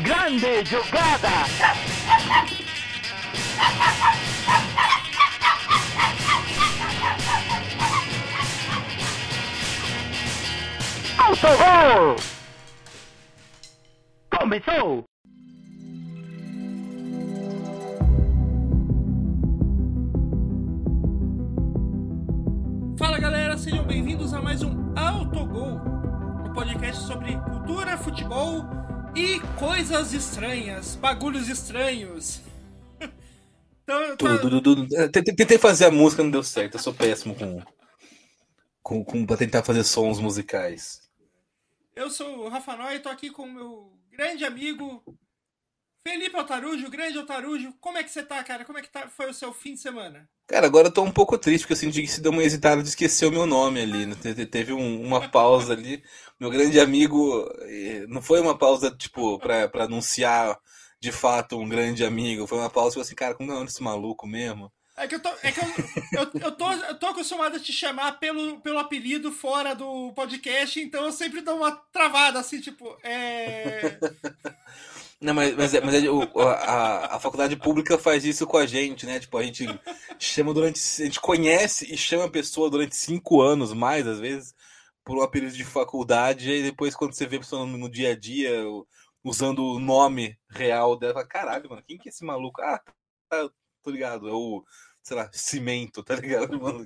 Grande jogada! Autogol! Começou! Fala galera, sejam bem-vindos a mais um Autogol, um podcast sobre cultura, futebol e coisas estranhas, bagulhos estranhos. então, tá- Tudo, tudo, tudo. Tentei fazer a música, não deu certo. Eu sou péssimo com, com, com pra tentar fazer sons musicais. Eu sou o Rafa Noy e tô aqui com o meu grande amigo Felipe Altarujo, grande Altarujo. Como é que você tá, cara? Como é que tá, foi o seu fim de semana? Cara, agora eu tô um pouco triste, porque eu senti que se deu uma hesitada de esquecer o meu nome ali. né? Te- te- Teve um- uma pausa ali. Meu grande amigo, não foi uma pausa, tipo, pra, pra anunciar de fato um grande amigo. Foi uma pausa, tipo assim, cara, como é o nome desse maluco mesmo? É que eu tô, é que eu, eu, eu tô, eu tô acostumado a te chamar pelo, pelo apelido fora do podcast, então eu sempre dou uma travada, assim, tipo, é. Não, mas, mas, é- mas é- o- a, a faculdade pública faz isso com a gente, né? Tipo, a gente chama durante. A gente conhece e chama a pessoa durante cinco anos, mais às vezes, por um apelido de faculdade, e depois, quando você vê a pessoa no, no dia a dia, usando o nome real dela, fala, caralho, mano, quem que é esse maluco? Ah, tá, tô ligado, é o, sei lá, cimento, tá ligado, mano?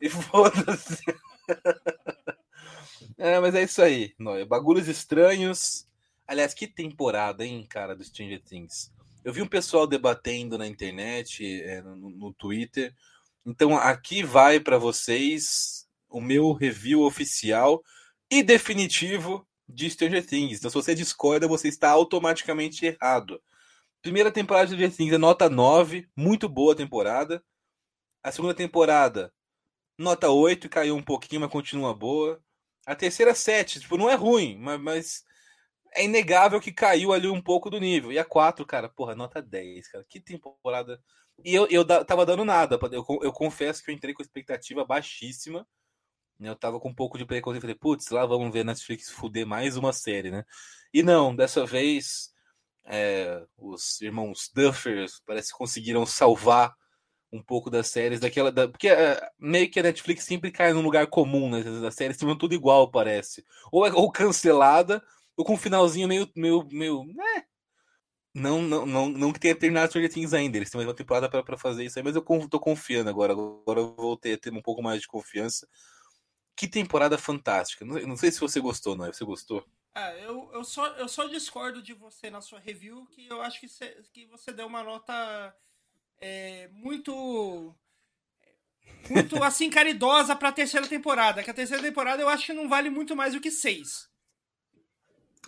E foda-se. É, mas é isso aí, Noia. Bagulhos estranhos. Aliás, que temporada, hein, cara, do Stranger Things. Eu vi um pessoal debatendo na internet, é, no, no Twitter. Então, aqui vai para vocês o meu review oficial e definitivo de Stranger Things. Então, se você discorda, você está automaticamente errado. Primeira temporada de Stranger Things é nota 9, muito boa temporada. A segunda temporada, nota 8, caiu um pouquinho, mas continua boa. A terceira, 7, tipo, não é ruim, mas, mas é inegável que caiu ali um pouco do nível. E a 4, cara, porra, nota 10, cara. Que temporada. E eu, eu tava dando nada. Eu, eu confesso que eu entrei com expectativa baixíssima. né? Eu tava com um pouco de preconceito. Falei, putz, lá vamos ver Netflix fuder mais uma série, né? E não, dessa vez é, os irmãos Duffers parece que conseguiram salvar um pouco das séries daquela. Da, porque é, meio que a Netflix sempre cai num lugar comum, né? As séries ficam tudo igual, parece. Ou é ou cancelada, ou com um finalzinho meio. meio, meio né? Não, não, não, não que tenha terminado Stranger Things ainda. Eles têm mais uma temporada pra fazer isso aí, mas eu tô confiando agora. Agora eu voltei a ter um pouco mais de confiança. Que temporada fantástica. Não, não sei se você gostou, não. Você gostou? Ah, eu, eu, só, eu só discordo de você na sua review, que eu acho que, cê- que você deu uma nota é, muito. Muito assim, caridosa pra terceira temporada. Que a terceira temporada eu acho que não vale muito mais do que seis.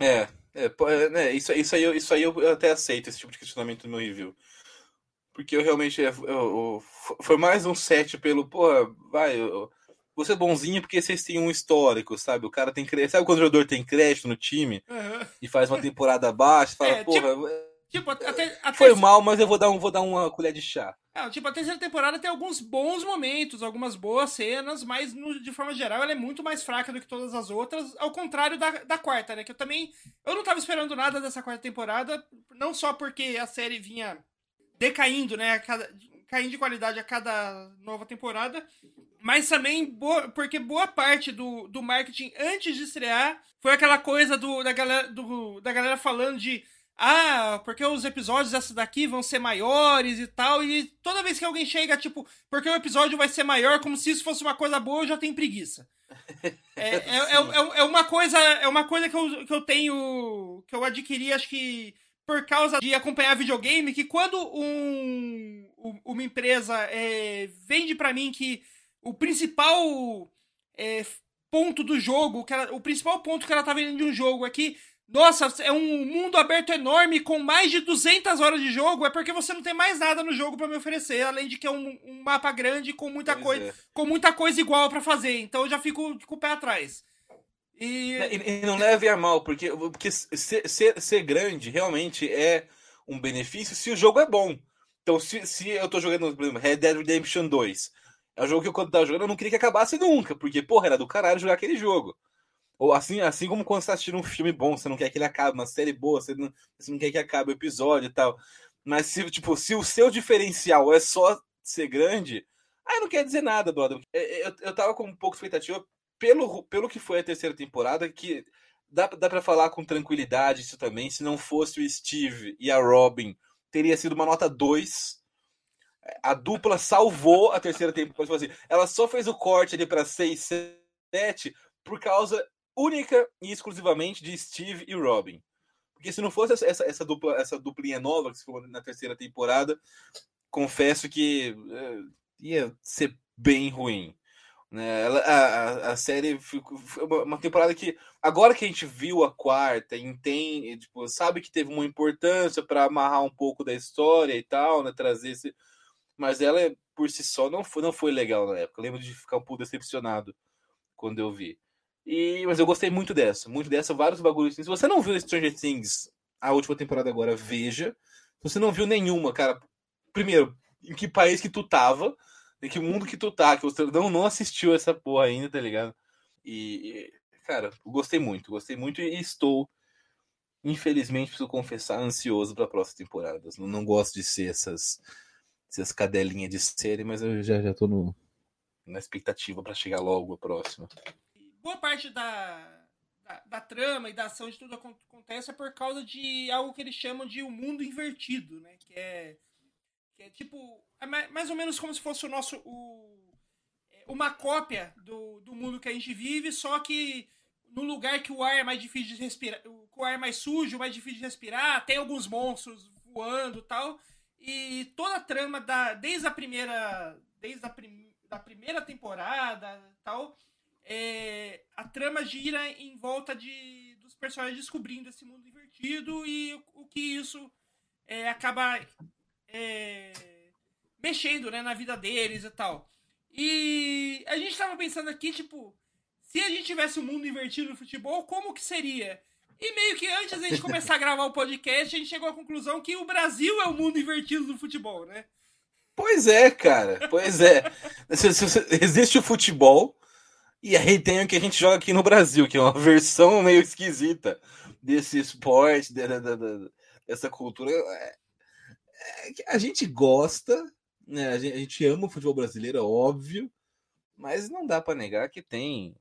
É, é, é, né, isso, isso aí, eu- isso aí eu até aceito, esse tipo de questionamento no meu review. Porque eu realmente. é, eu- eu- foi mais um set pelo. Pô, vai. Eu, vou ser bonzinho porque vocês têm um histórico, sabe? O cara tem crédito. Sabe quando o jogador tem crédito no time e faz uma temporada baixa e fala, É, porra, Tipo, a, a, ter- a foi mal, mas eu vou dar, um, vou dar uma colher de chá. Ah, tipo, a terceira temporada tem alguns bons momentos, algumas boas cenas, mas no- de forma geral ela é muito mais fraca do que todas as outras, ao contrário da, da quarta, né? Que eu também. Eu não tava esperando nada dessa quarta temporada, não só porque a série vinha decaindo, né? cada- caindo de qualidade a cada nova temporada, mas também boa- porque boa parte do, do marketing antes de estrear foi aquela coisa do, da, galera, do, da galera falando de ah, porque os episódios dessa daqui vão ser maiores e tal, e toda vez que alguém chega, tipo, porque o episódio vai ser maior, como se isso fosse uma coisa boa, eu já tenho preguiça. É, é, é, é- é uma coisa, é uma coisa que eu, que eu tenho, que eu adquiri, acho que por causa de acompanhar videogame, que quando um, um- uma empresa é, vende pra mim que o principal é, ponto do jogo, que ela- o principal ponto que ela tá vendendo de um jogo é que nossa, é um mundo aberto enorme com mais de 200 horas de jogo. É porque você não tem mais nada no jogo pra me oferecer, além de que é um, um mapa grande com muita Pois coisa, é. com muita coisa igual pra fazer. Então eu já fico com o pé atrás. E E, e não leve a mal, porque, porque ser, ser, ser grande realmente é um benefício se o jogo é bom. Então, se, se eu tô jogando, por exemplo, Red Dead Redemption 2, é um jogo que eu, quando tava jogando, eu não queria que acabasse nunca, porque, porra, era do caralho jogar aquele jogo. Ou assim, assim como quando você tá assistindo um filme bom, você não quer que ele acabe, uma série boa, você não, você não quer que acabe o episódio e tal. Mas se, tipo, se o seu diferencial é só ser grande, aí não quer dizer nada, brother. Eu, eu tava com um pouco de expectativa pelo, pelo que foi a terceira temporada, que dá, dá para falar com tranquilidade isso também. Se não fosse o Steve e a Robin, teria sido uma nota 2. A dupla salvou a terceira temporada. Tipo assim, ela só fez o corte ali para 6, 7 por causa única e exclusivamente de Steve e Robin. Porque se não fosse essa, essa, essa dupla, essa duplinha nova que se for na terceira temporada, confesso que é, ia ser bem ruim. Né? A, a série ficou, foi uma temporada que, agora que a gente viu a quarta, entende, tipo, sabe que teve uma importância para amarrar um pouco da história e tal, né? trazer esse. Mas ela, por si só, não foi, não foi legal na época. Eu lembro de ficar um pouco decepcionado quando eu vi. E, mas eu gostei muito dessa, muito dessa, vários bagulhos. Se você não viu Stranger Things, a última temporada agora, veja. Se você não viu nenhuma, cara, primeiro, em que país que tu tava, em que mundo que tu tá, que você não, não assistiu essa porra ainda, tá ligado? E, cara, gostei muito, gostei muito e estou, infelizmente, preciso confessar, ansioso para próximas temporadas. Não, não gosto de ser essas, essas cadelinhas de série, mas eu já, já tô no, na expectativa para chegar logo a próxima boa parte da, da, da, trama e da ação de tudo acontece é por causa de algo que eles chamam de o um mundo invertido, né? Que é, que é tipo, é mais ou menos como se fosse o nosso. O, é, uma cópia do, do mundo que a gente vive, só que no lugar que o ar é mais difícil de respirar, o ar é mais sujo, mais difícil de respirar, tem alguns monstros voando tal. E toda a trama, da, desde a primeira. Desde a prim, da primeira temporada tal é, a trama gira em volta de, dos personagens descobrindo esse mundo invertido e o, o que isso é, acaba é, mexendo né, na vida deles e tal. E a gente estava pensando aqui, tipo, se a gente tivesse um mundo invertido no futebol, como que seria? E meio que antes da gente começar a gravar o podcast, a gente chegou à conclusão que o Brasil é o mundo invertido do futebol, né? Pois é, cara. Pois é. Existe o futebol, e aí tem o que a gente joga aqui no Brasil, que é uma versão meio esquisita desse esporte, dessa cultura. É, é, a gente gosta, né? a, gente, ama o futebol brasileiro, é óbvio, mas não dá para negar que tem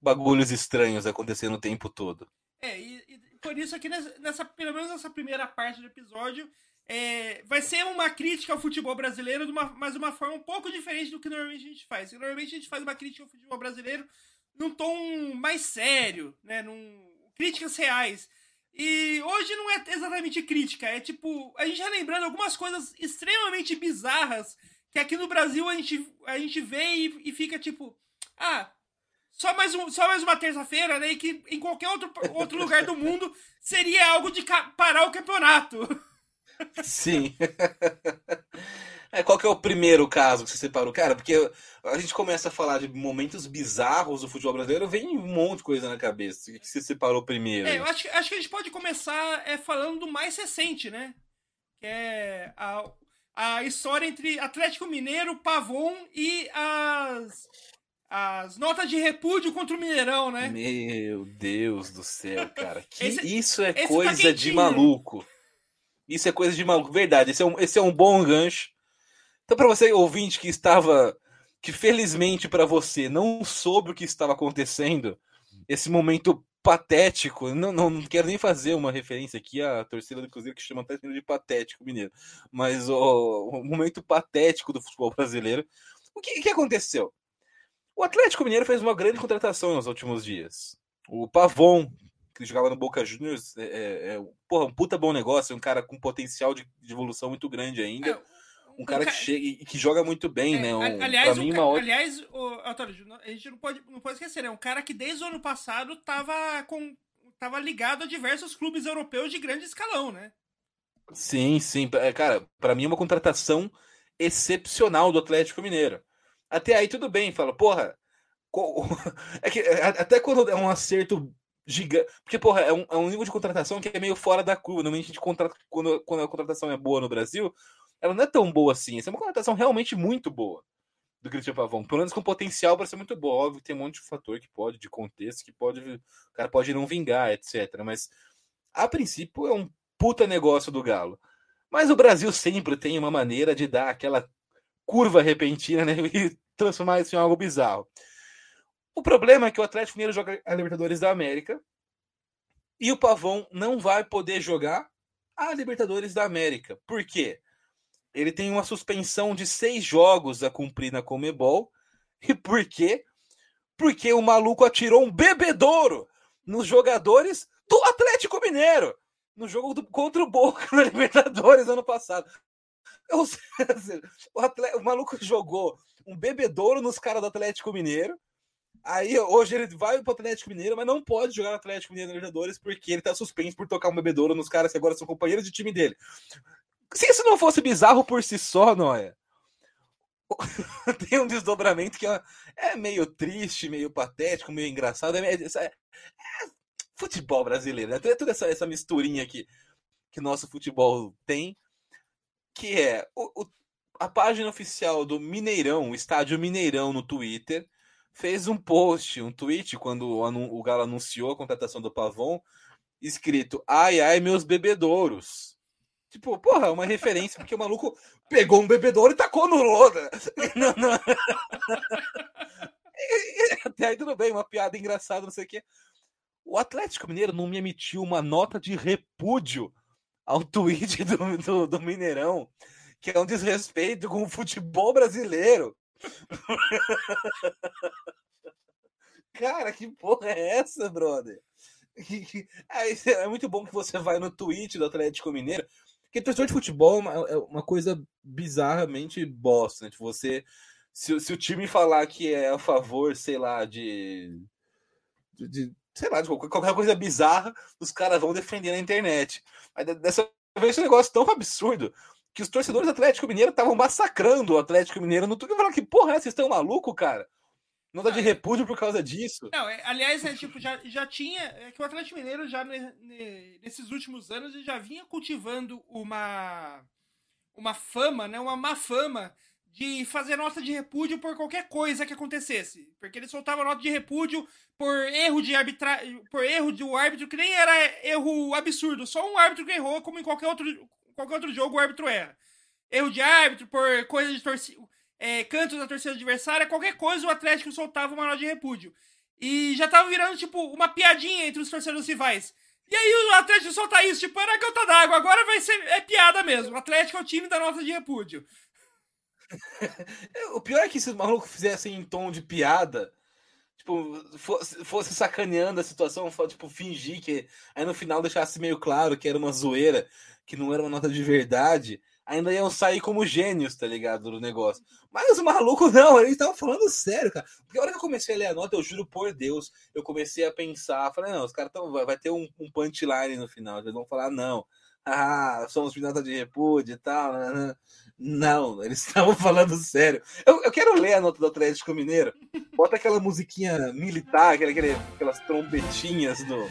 bagulhos estranhos acontecendo o tempo todo. É, e, e por isso aqui nessa, nessa, pelo menos nessa primeira parte do episódio, é, vai ser uma crítica ao futebol brasileiro, de uma, mas de uma forma um pouco diferente do que normalmente a gente faz. Normalmente a gente faz uma crítica ao futebol brasileiro num tom mais sério, né? Num, críticas reais. E hoje não é exatamente crítica, é tipo, a gente relembrando algumas coisas extremamente bizarras que aqui no Brasil a gente, a gente vê e, e fica tipo, ah, só mais, um, só mais uma terça-feira, né? E que em qualquer outro, outro lugar do mundo seria algo de parar o campeonato. Sim. É, qual que é o primeiro caso que você separou? Cara, porque a gente começa a falar de momentos bizarros do futebol brasileiro, vem um monte de coisa na cabeça. O que você separou primeiro? É, eu acho, acho que a gente pode começar é, falando do mais recente, né? Que é a, a história entre Atlético Mineiro, Pavon e as, as notas de repúdio contra o Mineirão, né? Meu Deus do céu, cara. Que esse, isso é tá coisa tá de maluco. Isso é coisa de maluco. Verdade, esse é um, esse é um bom gancho. Então, para você, ouvinte, que estava. que felizmente para você não soube o que estava acontecendo, esse momento patético. Não, não, não quero nem fazer uma referência aqui à torcida do Cruzeiro que chama até de patético mineiro. Mas o, o momento patético do futebol brasileiro. O que, que aconteceu? O Atlético Mineiro fez uma grande contratação nos últimos dias. O Pavon, que jogava no Boca Juniors, é, é, é, porra, um puta bom negócio, um cara com potencial de, de evolução muito grande ainda. É, um, um cara, que chega e que joga muito bem, é, né? Um, aliás, mim, uma... aliás o, Antônio, a gente não pode, não pode esquecer, é um cara que desde o ano passado tava, com, tava ligado a diversos clubes europeus de grande escalão, né? Sim, sim. É, cara, para mim é uma contratação excepcional do Atlético Mineiro. Até aí tudo bem, fala, porra, é que até quando é um acerto gigante. Porque, porra, é um, é um nível de contratação que é meio fora da curva. Normalmente a gente contrata, quando, quando a contratação é boa no Brasil, ela não é tão boa assim. Essa é uma contratação realmente muito boa. do Cristian Pavão. Pelo menos com potencial para ser muito bom. Óbvio tem um monte de fator que pode, de contexto, que pode. O cara pode não vingar, etc. Mas a princípio é um puta negócio do Galo. Mas o Brasil sempre tem uma maneira de dar aquela curva repentina né, e transformar isso em algo bizarro. O problema é que o Atlético Mineiro joga a Libertadores da América e o Pavão não vai poder jogar a Libertadores da América. Por quê? Ele tem uma suspensão de seis jogos a cumprir na Comebol. E por quê? Porque o maluco atirou um bebedouro nos jogadores do Atlético Mineiro no jogo do, contra o Boca na Libertadores ano passado. O, atleta, o maluco jogou um bebedouro nos caras do Atlético Mineiro. Aí hoje ele vai pro Atlético Mineiro, mas não pode jogar no Atlético Mineiro na Libertadores porque ele tá suspenso por tocar um bebedouro nos caras que agora são companheiros de time dele. Se isso não fosse bizarro por si só, Noé, tem um desdobramento que é, é meio triste, meio patético, meio engraçado. É, é, é futebol brasileiro, né? Toda essa, essa misturinha aqui que nosso futebol tem, que é o, o, a página oficial do Mineirão, o estádio Mineirão no Twitter, fez um post, um tweet, quando o, o Galo anunciou a contratação do Pavon, escrito: Ai, ai, meus bebedouros. Tipo, porra, uma referência, porque o maluco pegou um bebedouro e tacou no Loda. Não, não. Até aí tudo bem, uma piada engraçada, não sei o quê. O Atlético Mineiro não me emitiu uma nota de repúdio ao tweet do, do, do Mineirão, que é um desrespeito com o futebol brasileiro. Cara, que porra é essa, brother? É muito bom que você vai no tweet do Atlético Mineiro, porque torcedor de futebol é uma é coisa bizarramente bosta, né? Tipo, você. Se, se, o time falar que é a favor, sei lá, de, de, de sei lá, de qualquer coisa bizarra, os caras vão defender na internet. Mas dessa vez um negócio tão absurdo que os torcedores do Atlético Mineiro estavam massacrando o Atlético Mineiro no Twitter. Falando que porra é? Vocês estão maluco, cara? Não dá de repúdio por causa disso. Não, é, aliás, é, tipo, já, já tinha. É que o Atlético Mineiro já nesses últimos anos já vinha cultivando uma uma fama, né? Uma má fama de fazer nota de repúdio por qualquer coisa que acontecesse. Porque ele soltava nota de repúdio por erro de arbitragem, por erro do árbitro, que nem era erro absurdo, só um árbitro que errou, como em qualquer outro, qualquer outro jogo o árbitro erra. Erro de árbitro, por coisa de torcida, é, cantos da torcida adversária, qualquer coisa o Atlético soltava uma nota de repúdio. E já tava virando, tipo, uma piadinha entre os torcedores rivais. E aí o Atlético solta isso, tipo, era gota d'água, agora vai ser é piada mesmo. O Atlético é o time da nota de repúdio. o pior é que se os malucos fizessem em tom de piada, tipo, fosse, fosse sacaneando a situação, tipo, fingir que. Aí no final deixasse meio claro que era uma zoeira, que não era uma nota de verdade, ainda iam sair como gênios, tá ligado? Do negócio. Mas os malucos não, eles estavam falando sério, cara. Porque a hora que eu comecei a ler a nota, eu juro por Deus, eu comecei a pensar, falei, não, os caras tão, vai ter um, um punchline no final, eles vão falar, não. Ah, somos nota de repúdio e tal. Né? né. Não, eles estavam falando sério. Eu, eu, quero ler a nota do Atlético Mineiro. Bota aquela musiquinha militar, aquela, aquelas trombetinhas no,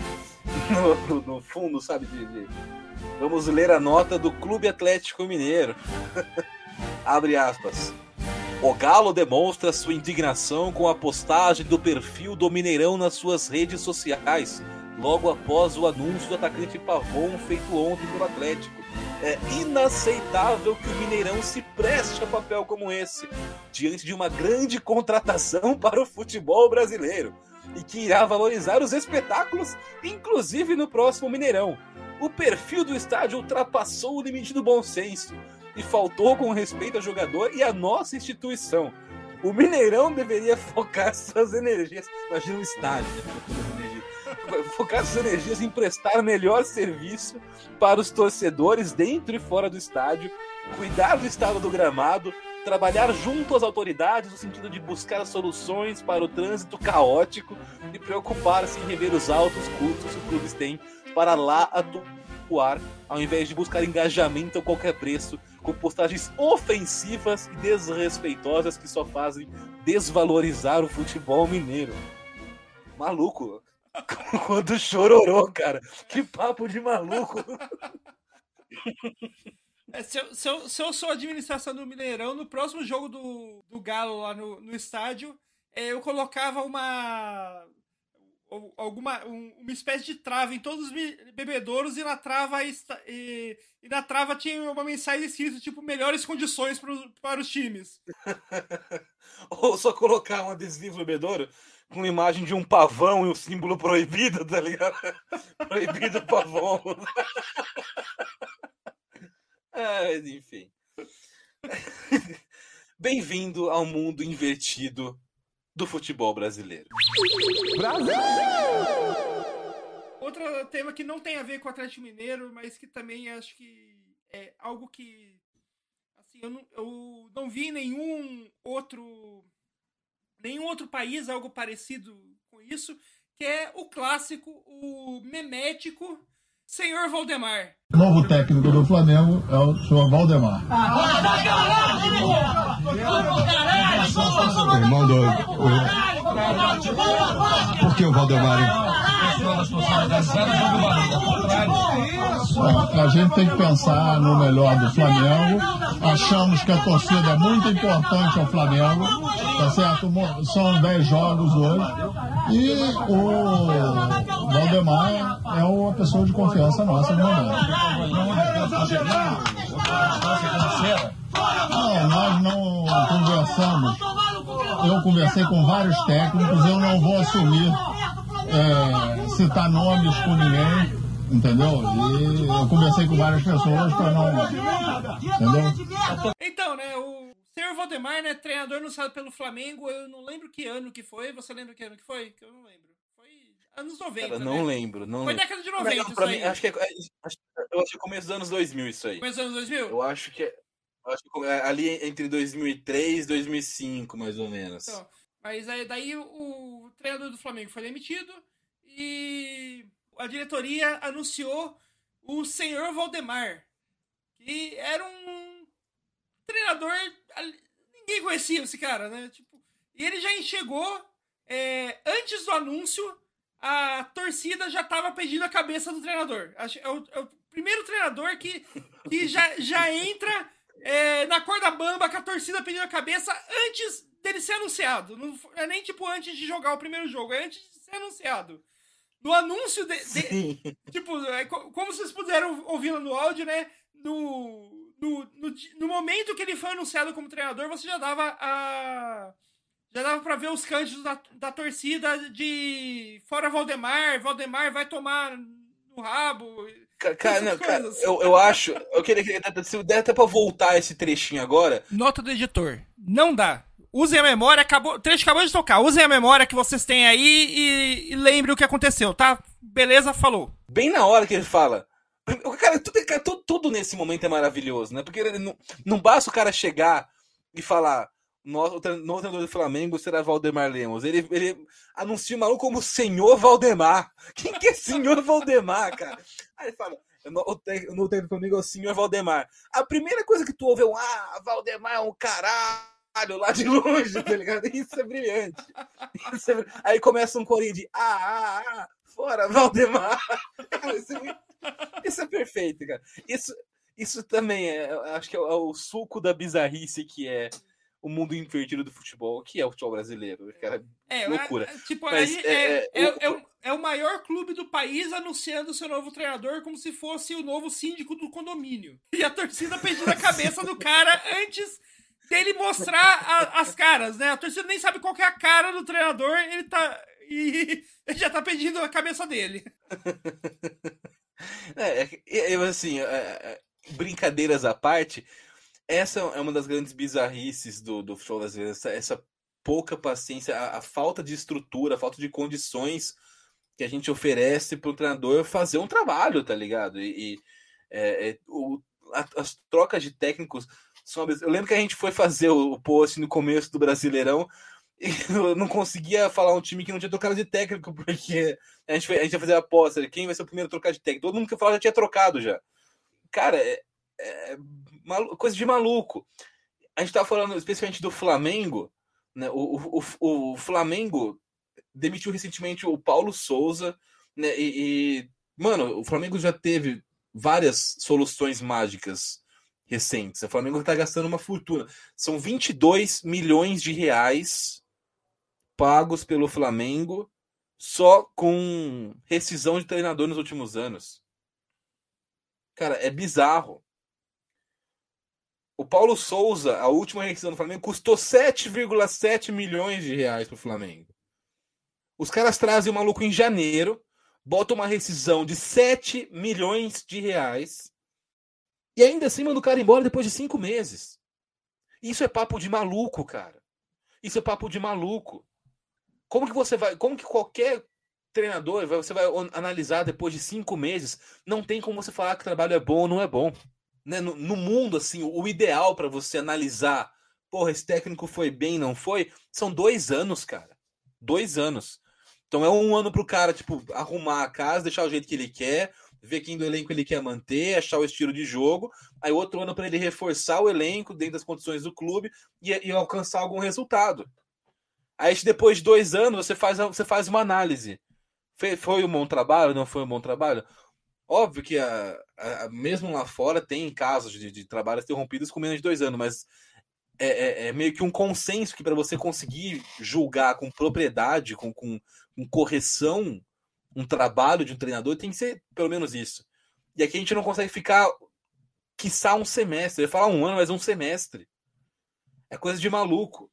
no, no fundo, sabe? De, de... Vamos ler a nota do Clube Atlético Mineiro. Abre aspas. O Galo demonstra sua indignação com a postagem do perfil do Mineirão nas suas redes sociais, logo após o anúncio do atacante Pavon feito ontem pelo Atlético. É inaceitável que o Mineirão se preste a papel como esse, diante de uma grande contratação para o futebol brasileiro, e que irá valorizar os espetáculos, inclusive no próximo Mineirão. O perfil do estádio ultrapassou o limite do bom senso e faltou com respeito ao jogador e à nossa instituição. O Mineirão deveria focar suas energias. Imagina um estádio. Né? focar suas energias em prestar melhor serviço para os torcedores dentro e fora do estádio, cuidar do estado do gramado, trabalhar junto às autoridades no sentido de buscar soluções para o trânsito caótico e preocupar-se em rever os altos custos que os clubes têm para lá atuar, ao invés de buscar engajamento a qualquer preço, com postagens ofensivas e desrespeitosas que só fazem desvalorizar o futebol mineiro. Maluco. Quando chororou, cara. Que papo de maluco. É, se, eu, se, eu, se eu sou a administração do Mineirão, no próximo jogo do, do Galo lá no, no estádio, é, eu colocava uma alguma um, uma espécie de trava em todos os bebedouros e na trava e, e na trava tinha uma mensagem escrita tipo melhores condições pro, para os times. Ou só colocar um adesivo bebedouro com imagem de um pavão e o um símbolo proibido, tá ligado? proibido pavão. é, enfim. Bem-vindo ao mundo invertido do futebol brasileiro. Brasil! Outro tema que não tem a ver com o Atlético Mineiro, mas que também acho que é algo que assim, eu não, eu não vi nenhum outro nenhum outro país algo parecido com isso, que é o clássico, o memético Senhor Valdemar. O novo técnico do Flamengo é o senhor Valdemar. Irmão do. Por que o Valdemar? A gente tem que pensar no melhor do Flamengo. Achamos que a torcida é muito importante ao Flamengo. Tá certo? São 10 jogos hoje. E o Valdemar é uma pessoa de confiança nossa no momento. Não, nós não conversamos. Eu conversei com vários técnicos, eu não vou assumir é, citar nomes com ninguém, entendeu? E eu conversei com várias pessoas para não. Entendeu? Então, né, o senhor Valdemar, né, treinador anunciado pelo Flamengo, eu não lembro que ano que foi. Você lembra que ano que foi? Que eu não lembro. Foi anos 90. Cara, não né? lembro, não Foi lembro. década de 90. Não, pra mim, acho que é, acho, eu acho que é começo dos anos 2000 isso aí. Começo dos anos 2000? Eu acho que é. Acho que é ali entre 2003 e 2005, mais ou menos. Então, mas aí, daí o, treinador do Flamengo foi demitido e a diretoria anunciou o senhor Valdemar, que era um treinador. Ninguém conhecia esse cara, né? Tipo, e ele já enxergou. É, antes do anúncio, a torcida já estava pedindo a cabeça do treinador. É o, é o primeiro treinador que, que já, já entra é, na corda bamba com a torcida pedindo a cabeça antes dele ser anunciado. Não é nem tipo antes de jogar o primeiro jogo, é antes de ser anunciado. No anúncio de. de tipo, é, como vocês puderam ouvir no áudio, né? No, no, no, no, momento que ele foi anunciado como treinador, você já dava a. Já dava pra ver os cânticos da, da torcida de fora Valdemar, Valdemar vai tomar no rabo. Cara, não, cara eu, eu acho. Eu queria que se der até pra voltar esse trechinho agora. Nota do editor. Não dá. Usem a memória, acabou, trecho acabou de tocar. Usem a memória que vocês têm aí e, e lembrem o que aconteceu, tá? Beleza? Falou. Bem na hora que ele fala. Cara, tudo, cara, tudo, tudo nesse momento é maravilhoso, né? Porque não, não basta o cara chegar e falar nosso, o treinador do Flamengo será Valdemar Lemos. Ele, ele anuncia o maluco como Senhor Valdemar. Quem que é Senhor Valdemar, cara? Aí ele fala, o treinador do Flamengo é o Senhor Valdemar. A primeira coisa que tu ouve é um, ah, Valdemar é um caralho lá de longe, tá ligado? Isso é brilhante. Isso é... Aí começa um corinho de ah, ah, ah, fora, Valdemar. Isso é, isso é perfeito, cara. Isso, isso também é, acho que é o suco da bizarrice que é o mundo invertido do futebol, que é o futebol brasileiro. Cara, é, loucura. É, tipo, Mas, é, é, é, o... é, é, o maior clube do país anunciando seu novo treinador como se fosse o novo síndico do condomínio. E a torcida pedindo a cabeça do cara antes dele mostrar a, as caras, né? A torcida nem sabe qual é a cara do treinador, ele tá. E ele já tá pedindo a cabeça dele. É, é, assim, é, é, brincadeiras à parte, essa é uma das grandes bizarrices do, do futebol brasileiro, essa, essa pouca paciência, a, a, falta de estrutura, a falta de condições que a gente oferece para o treinador fazer um trabalho, tá ligado? E, e é, o, a, as trocas de técnicos eu lembro que a gente foi fazer o post no começo do Brasileirão e eu não conseguia falar um time que não tinha trocado de técnico, porque a gente, foi, a gente ia fazer a aposta quem vai ser o primeiro a trocar de técnico. Todo mundo que falava já tinha trocado já. Cara, é, é coisa de maluco. A gente tava falando especialmente do Flamengo, né? O, o, o Flamengo demitiu recentemente o Paulo Souza, né? E, e, mano, o Flamengo já teve várias soluções mágicas recentes. O Flamengo está gastando uma fortuna. São 22 milhões de reais pagos pelo Flamengo só com rescisão de treinador nos últimos anos. Cara, é bizarro. O Paulo Souza, a última rescisão do Flamengo, custou 7,7 milhões de reais para o Flamengo. Os caras trazem o maluco em janeiro, botam uma rescisão de 7 milhões de reais e ainda assim manda o cara embora depois de cinco meses. Isso é papo de maluco, cara. Isso é papo de maluco. Como que você vai. Como que qualquer treinador você vai analisar depois de cinco meses? Não tem como você falar que o trabalho é bom ou não é bom. Né? No, no mundo, assim, o ideal para você analisar, porra, esse técnico foi bem, não foi, são dois anos, cara. Dois anos. Então é um ano pro cara, tipo, arrumar a casa, deixar o jeito que ele quer, ver quem do elenco ele quer manter, achar o estilo de jogo. Aí outro ano para ele reforçar o elenco dentro das condições do clube e, e, alcançar algum resultado. Aí depois de dois anos você faz, você faz uma análise. Foi, foi um bom trabalho? Não foi um bom trabalho? Óbvio que a, a, mesmo lá fora tem casos de, de trabalhos interrompidos com menos de dois anos, mas é, é, é meio que um consenso que para você conseguir julgar com propriedade, com, com, com correção um trabalho de um treinador tem que ser pelo menos isso. E aqui a gente não consegue ficar, quiçá, um semestre. Eu ia falar um ano, mas um semestre. É coisa de maluco.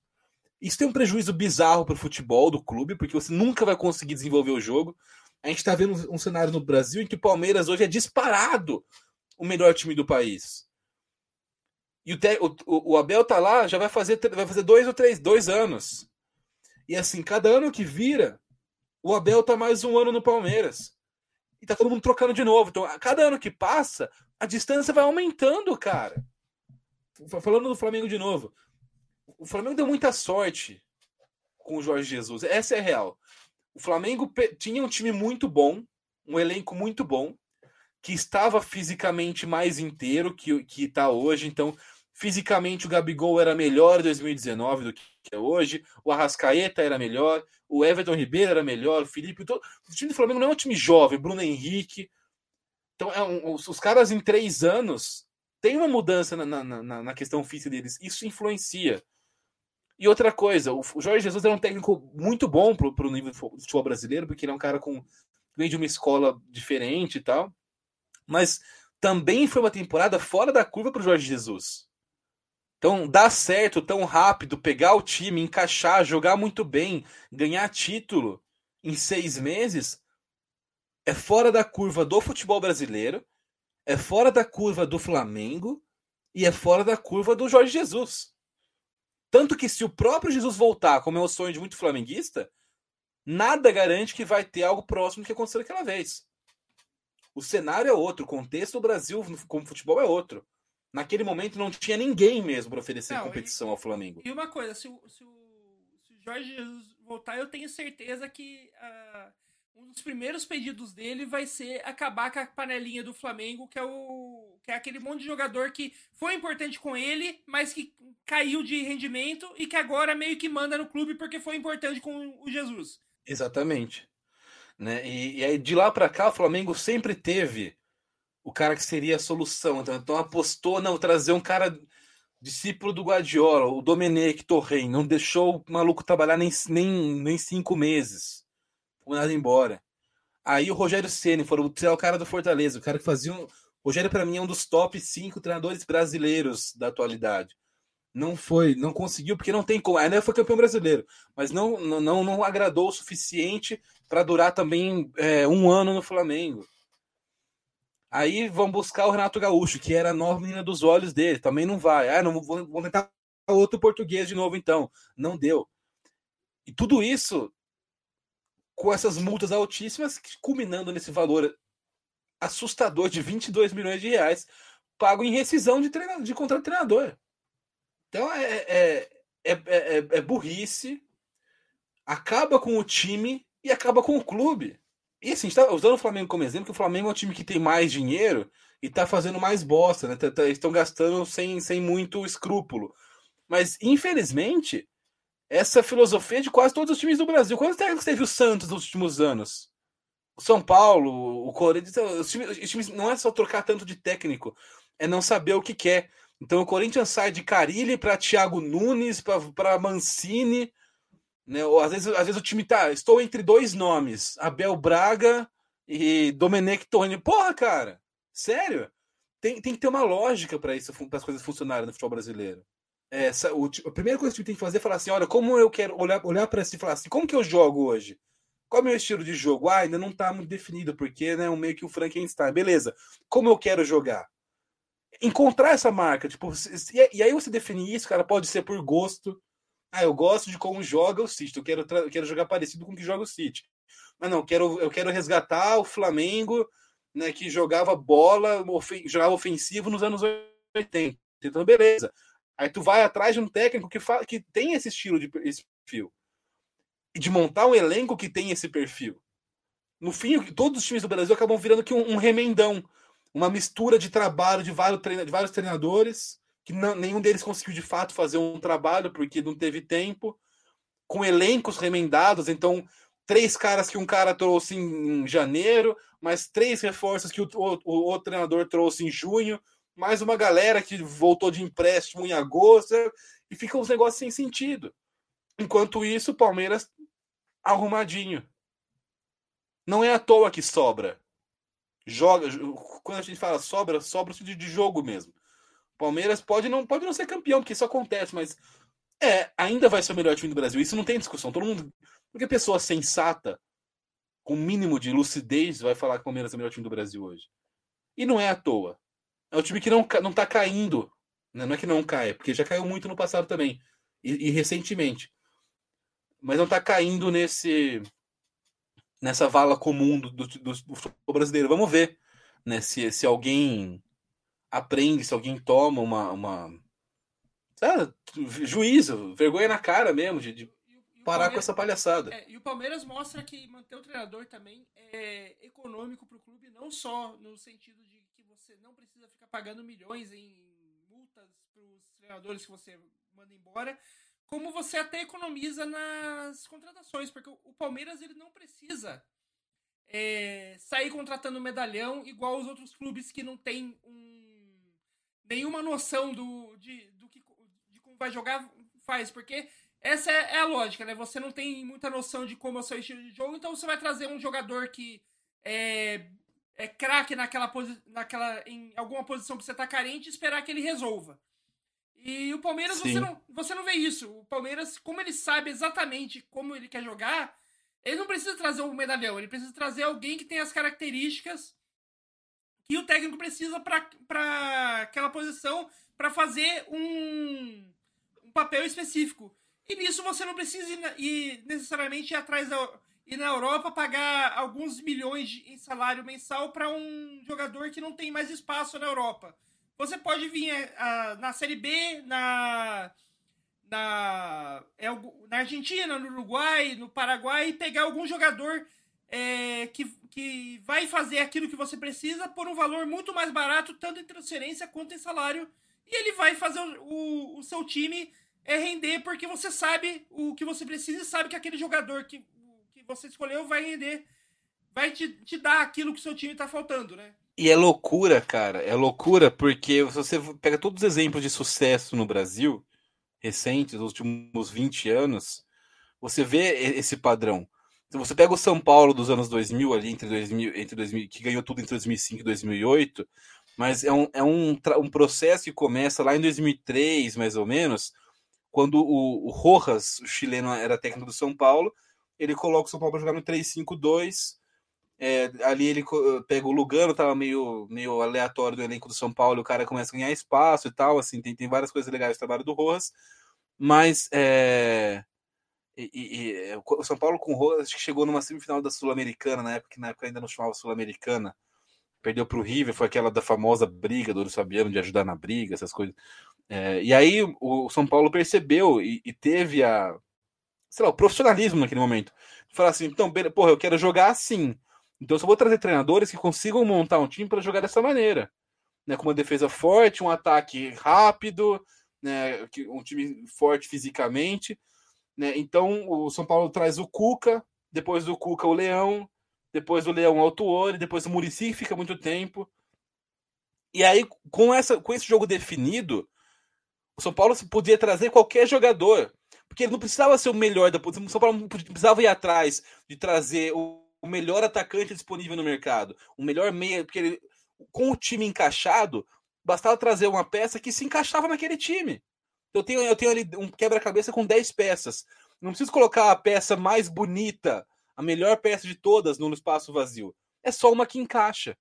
Isso tem um prejuízo bizarro para o futebol do clube, porque você nunca vai conseguir desenvolver o jogo. A gente está vendo um cenário no Brasil em que o Palmeiras hoje é disparado o melhor time do país. E o, o, o Abel tá lá, já vai fazer, vai fazer dois ou três, dois anos. E assim, cada ano que vira, o Abel tá mais um ano no Palmeiras. E tá todo mundo trocando de novo. Então, a cada ano que passa, a distância vai aumentando, cara. Falando do Flamengo de novo. O Flamengo deu muita sorte com o Jorge Jesus. Essa é a real. O Flamengo tinha um time muito bom, um elenco muito bom, que estava fisicamente mais inteiro que, que tá hoje. Então, Fisicamente, o Gabigol era melhor em 2019 do que é hoje. O Arrascaeta era melhor. O Everton Ribeiro era melhor. O Felipe. Todo... O time do Flamengo não é um time jovem. Bruno Henrique. Então, é um, os, caras em três anos tem uma mudança na, na, na, na, questão física deles. Isso influencia. E outra coisa, o, o Jorge Jesus era um técnico muito bom pro, pro nível do futebol brasileiro, porque ele é um cara com vem de uma escola diferente e tal. Mas também foi uma temporada fora da curva para o Jorge Jesus. Então, dar certo tão rápido, pegar o time, encaixar, jogar muito bem, ganhar título em seis meses, é fora da curva do futebol brasileiro, é fora da curva do Flamengo e é fora da curva do Jorge Jesus. Tanto que se o próprio Jesus voltar, como é o sonho de muito flamenguista, nada garante que vai ter algo próximo do que aconteceu aquela vez. O cenário é outro, o contexto do Brasil como futebol é outro. Naquele momento não tinha ninguém mesmo para oferecer não, competição e, ao Flamengo. E uma coisa, se o, se o, se o Jorge Jesus voltar, eu tenho certeza que uh, um dos primeiros pedidos dele vai ser acabar com a panelinha do Flamengo, que é o que é aquele monte de jogador que foi importante com ele, mas que caiu de rendimento e que agora meio que manda no clube porque foi importante com o Jesus. Exatamente. Né? E, e aí de lá para cá o Flamengo sempre teve o cara que seria a solução. Então, então apostou, não, trazer um cara discípulo do Guardiola, o Domenech Torren, não deixou o maluco trabalhar nem, nem, nem cinco meses. Foi nada embora. Aí o Rogério Ceni foram tirar o cara do Fortaleza, o cara que fazia um. Rogério, para mim, é um dos top cinco treinadores brasileiros da atualidade. Não foi, não conseguiu, porque não tem como. Ainda foi campeão brasileiro, mas não, não, não agradou o suficiente para durar também é, um ano no Flamengo. Aí vão buscar o Renato Gaúcho, que era a nova menina dos olhos dele. Também não vai. Ah, não vou, tentar outro português de novo, então. Não deu. E tudo isso com essas multas altíssimas, culminando nesse valor assustador de 22 milhões de reais, pago em rescisão de, treinador, de contrato de treinador. Então é, é, é, é, é burrice, acaba com o time e acaba com o clube. E assim, a gente tá usando o Flamengo como exemplo, que o Flamengo é um time que tem mais dinheiro e tá fazendo mais bosta, né? Estão gastando sem, sem muito escrúpulo. Mas, infelizmente, essa filosofia é de quase todos os times do Brasil. Quantos técnicos teve o Santos nos últimos anos? O São Paulo, o Corinthians, os times, os times não é só trocar tanto de técnico, é não saber o que quer. Então o Corinthians sai de Carilli para Thiago Nunes, para Mancini, né? Ou às vezes, às vezes o time tá, estou entre dois nomes, Abel Braga e Domenech Tony. Porra, cara, sério? Tem, tem que ter uma lógica para isso, para as coisas funcionarem no futebol brasileiro. É, essa, o, a primeira coisa que o time tem que fazer é falar assim: olha, como eu quero olhar, olhar para isso e falar assim, como que eu jogo hoje? Qual é o meu estilo de jogo? Ah, ainda não está muito definido, porque né, um meio que o Frankenstein. Beleza. Como eu quero jogar? Encontrar essa marca, tipo, e aí você definir isso, cara, pode ser por gosto. Ah, eu gosto de como joga o City, eu quero, eu quero jogar parecido com o que joga o City. Mas não, eu quero, eu quero resgatar o Flamengo, né, que jogava bola, ofen jogava ofensivo nos anos 80. Então, beleza. Aí tu vai atrás de um técnico que, fala, que tem esse estilo de esse perfil. E de montar um elenco que tem esse perfil. No fim, todos os times do Brasil acabam virando que um, um remendão. Uma mistura de trabalho de vários, treina, de vários treinadores, que não, nenhum deles conseguiu de fato fazer um trabalho porque não teve tempo, com elencos remendados. Então, três caras que um cara trouxe em janeiro, mais três reforços que o, o, o outro treinador trouxe em junho, mais uma galera que voltou de empréstimo em agosto, e ficam os negócios sem sentido. Enquanto isso, o Palmeiras arrumadinho. Não é à toa que sobra. Joga, quando a gente fala sobra, sobra de jogo mesmo. Palmeiras pode não, pode não ser campeão, porque isso acontece, mas é, ainda vai ser o melhor time do Brasil. Isso não tem discussão. Todo mundo. Porque pessoa sensata, com mínimo de lucidez, vai falar que o Palmeiras é o melhor time do Brasil hoje. E não é à toa. É um time que não, não tá caindo. Né? Não é que não cai, porque já caiu muito no passado também. E, e recentemente. Mas não tá caindo nesse nessa vala comum do, do, do, do brasileiro. Vamos ver né, se, se alguém aprende, se alguém toma uma. uma sabe, juízo, vergonha na cara mesmo, de, de parar com essa palhaçada. É, e o Palmeiras mostra que manter o treinador também é econômico para o clube, não só no sentido de que você não precisa ficar pagando milhões em multas para os treinadores que você manda embora, como você até economiza nas contratações, porque o Palmeiras ele não precisa é, sair contratando medalhão igual os outros clubes que não tem um, nenhuma noção do, de, do que, de como vai jogar faz, porque essa é, é, a lógica, né? Você não tem muita noção de como é o seu estilo de jogo, então você vai trazer um jogador que é, é craque naquela, naquela em alguma posição que você tá carente e esperar que ele resolva. E o Palmeiras, você não, você não vê isso. O Palmeiras, como ele sabe exatamente como ele quer jogar, ele não precisa trazer um medalhão, ele precisa trazer alguém que tem as características que o técnico precisa para aquela posição para fazer um, um, papel específico. E nisso você não precisa ir, ir necessariamente ir atrás da, ir na Europa pagar alguns milhões de, em salário mensal para um jogador que não tem mais espaço na Europa. Você pode vir uh, na Série B, na, na, é, na Argentina, no Uruguai, no Paraguai e pegar algum jogador é, que, que vai fazer aquilo que você precisa por um valor muito mais barato, tanto em transferência quanto em salário. E ele vai fazer o, o, seu time é render porque você sabe o que você precisa e sabe que aquele jogador que, que você escolheu vai render, vai te, te dar aquilo que seu time está faltando, né? E é loucura, cara. É loucura porque você pega todos os exemplos de sucesso no Brasil, recentes, nos últimos 20 anos, você vê esse padrão. Se você pega o São Paulo dos anos 2000, ali entre 2000, entre 2000 que ganhou tudo entre 2005 e 2008, mas é um, é um, um processo que começa lá em 2003, mais ou menos, quando o, o Rojas, o chileno, era técnico do São Paulo, ele coloca o São Paulo para jogar no 3-5-2, é, ali ele pega o Lugano, tava meio, meio aleatório do elenco do São Paulo, o cara começa a ganhar espaço e tal, assim, tem, tem várias coisas legais no trabalho do Rojas, mas é, e, e, é, o São Paulo com o Rojas acho que chegou numa semifinal da Sul-Americana, na época que na época ainda não chamava Sul-Americana, perdeu para o River, foi aquela da famosa briga do Fabiano de ajudar na briga, essas coisas. É, e aí o São Paulo percebeu e, e, teve a, sei lá, o profissionalismo naquele momento. Falar assim, então, porra, eu quero jogar assim. Então eu só vou trazer treinadores que consigam montar um time para jogar dessa maneira. Né, com uma defesa forte, um ataque rápido, né, um time forte fisicamente. Né? Então o São Paulo traz o Cuca, depois do Cuca o Leão, depois do Leão o Altuori, depois o Murici fica muito tempo. E aí, com, essa, com esse jogo definido, o São Paulo podia trazer qualquer jogador. Porque ele não precisava ser o melhor da posição. O São Paulo não precisava ir atrás de trazer o, o melhor atacante disponível no mercado. O melhor meia. Porque ele, com o time encaixado, bastava trazer uma peça que se encaixava naquele time. Eu tenho, eu tenho ali um quebra-cabeça com 10 peças. Não preciso colocar a peça mais bonita, a melhor peça de todas no espaço vazio. É só uma que encaixa.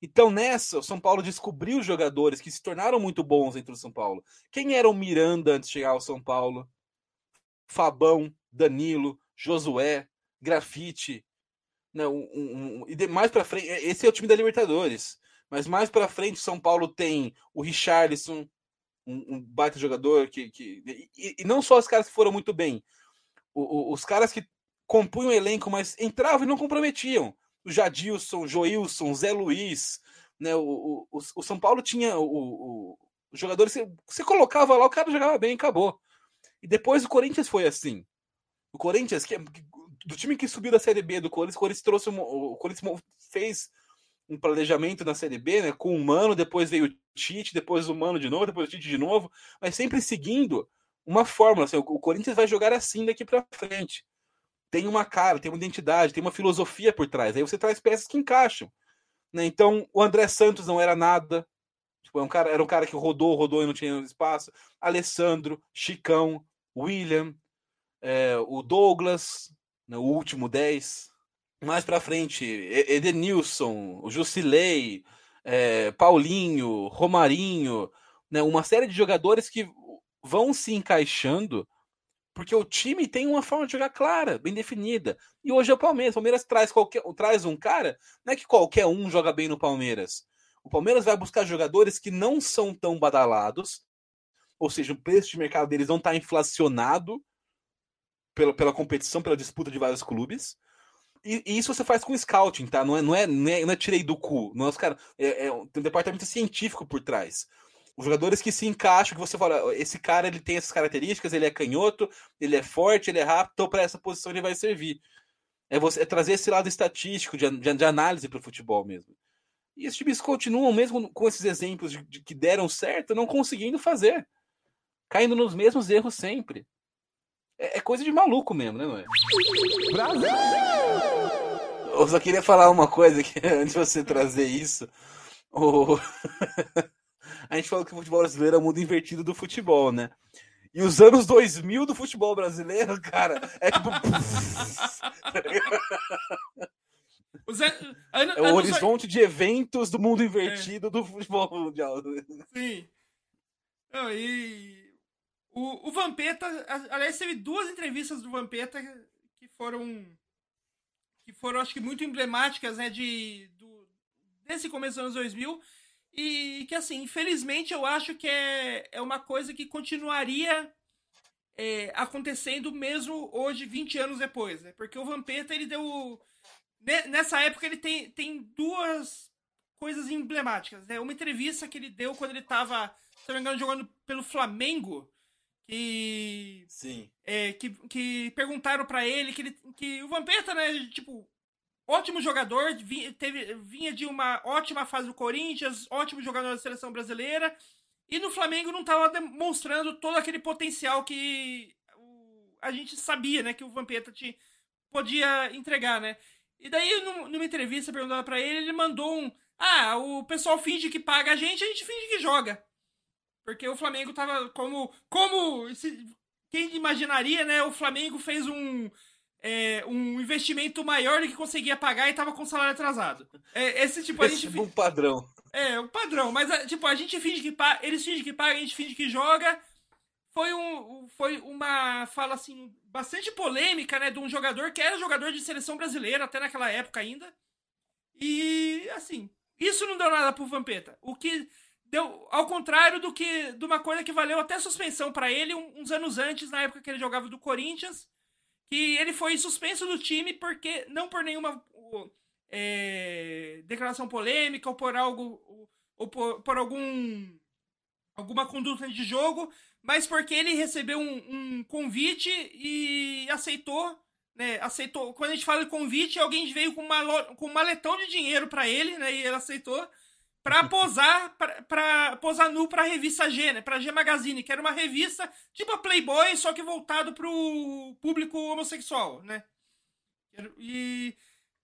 Então, nessa, o São Paulo descobriu jogadores que se tornaram muito bons dentro do São Paulo. Quem era o Miranda antes de chegar ao São Paulo? Fabão, Danilo, Josué, Grafite. Né, um, um, e mais para frente, esse é o time da Libertadores. Mas mais para frente, São Paulo tem o Richarlison, um, um baita jogador que. que e, e, não só os caras que foram muito bem, o, o, os caras que compunham o elenco, mas entravam e não comprometiam o Jadilson, Joilson, Zé Luiz, né? O, o, o São Paulo tinha o, os jogadores, você, você colocava lá, o cara jogava bem, acabou. E depois o Corinthians foi assim. O Corinthians, que, do time que subiu da Série B do Corinthians, o Corinthians trouxe o Corinthians fez um planejamento na Série B, né? Com o Mano, depois veio o Tite, depois o Mano de novo, depois o Tite de novo, mas sempre seguindo uma fórmula. Assim, o Corinthians vai jogar assim daqui para frente tem uma cara, tem uma identidade, tem uma filosofia por trás. Aí você traz peças que encaixam. Né? Então, o André Santos não era nada. Tipo, é um cara, era um cara que rodou, rodou e não tinha espaço. Alessandro, Chicão, William, é, o Douglas, né, o último 10. Mais pra frente, Edenilson, Jusilei, é, Paulinho, Romarinho, né, uma série de jogadores que vão se encaixando porque o time tem uma forma de jogar clara, bem definida. E hoje é o Palmeiras. O Palmeiras traz, qualquer, traz um cara, não é que qualquer um joga bem no Palmeiras. O Palmeiras vai buscar jogadores que não são tão badalados, ou seja, o preço de mercado deles não está inflacionado pela, pela competição, pela disputa de vários clubes. E, e, isso você faz com scouting, tá? Não é, não é, não é, não é tirei do cu. Não é, os cara, é, é, tem um departamento científico por trás. Os jogadores que se encaixam, que você fala, esse cara ele tem essas características, ele é canhoto, ele é forte, ele é rápido, então para essa posição ele vai servir. É, você, é trazer esse lado estatístico, de, de, de análise para o futebol mesmo. E esses times continuam, mesmo com esses exemplos de, de, que deram certo, não conseguindo fazer. Caindo nos mesmos erros sempre. É, é coisa de maluco mesmo, né, Noé? Brasil! Eu só queria falar uma coisa que antes de você trazer isso. O... a gente falou que o futebol brasileiro é o mundo invertido do futebol, né? E os anos 2000 do futebol brasileiro, cara, é tipo. an... é o horizonte de eventos do mundo invertido é. do futebol mundial. Sim. Não, e o, o Vampeta, aliás, teve duas entrevistas do Vampeta que foram que foram, acho que, muito emblemáticas, né, de, do, desse começo dos anos 2000 e que, assim, infelizmente eu acho que é, é uma coisa que continuaria é, acontecendo mesmo hoje, 20 anos depois, né? Porque o Vampeta, ele deu. Nessa época, ele tem, tem duas coisas emblemáticas, né? Uma entrevista que ele deu quando ele estava, se não me engano, jogando pelo Flamengo. Que. Sim. É, que, que perguntaram para ele que, ele que o Vampeta, né? Tipo, ótimo jogador, vinha, teve, vinha de uma ótima fase do Corinthians, ótimo jogador da seleção brasileira, e no Flamengo não estava demonstrando todo aquele potencial que a gente sabia, né, que o Vampeta te, podia entregar, né? E daí, numa entrevista perguntada para ele, ele mandou um: Ah, o pessoal finge que paga a gente, a gente finge que joga. Porque o Flamengo tava como. Como. Quem imaginaria, né? O Flamengo fez um é, um investimento maior do que conseguia pagar e tava com salário atrasado. É, esse tipo, a esse gente. Tipo um padrão. É, um padrão. Mas, é, tipo, a gente finge que paga, eles fingem que paga, a gente finge que joga. Foi, um, foi uma fala, assim, bastante polêmica, né, de um jogador que era jogador de seleção brasileira até naquela época ainda. E, assim, isso não deu nada pro Vampeta. O que deu, ao contrário do que, de uma coisa que valeu até suspensão para ele uns anos antes, na época que ele jogava do Corinthians que ele foi suspenso do time porque não por nenhuma é, declaração polêmica ou por algo ou por, por, algum alguma conduta de jogo, mas porque ele recebeu um, um convite e aceitou, né? Aceitou. Quando a gente fala de convite, alguém veio com, uma, com um maletão de dinheiro para ele, né? E ele aceitou pra posar, pra posar nu pra revista G, né? Pra G Magazine, que era uma revista tipo a Playboy, só que voltado pro público homossexual, né? E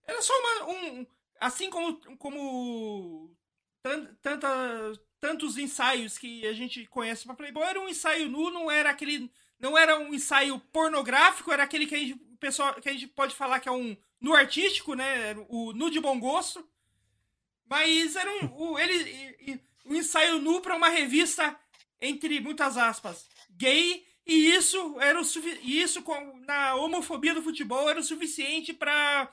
era só uma, um. Assim como, como tanta, tantos ensaios que a gente conhece pra Playboy, era um ensaio nu, não era aquele. Não era um ensaio pornográfico, era aquele que a gente, pessoal, que a gente pode falar que é um nu artístico, né? O nu de bom gosto. Mas era um, o, ele, um ensaio nu para uma revista, entre muitas aspas, gay, e isso era o e isso na homofobia do futebol era o suficiente para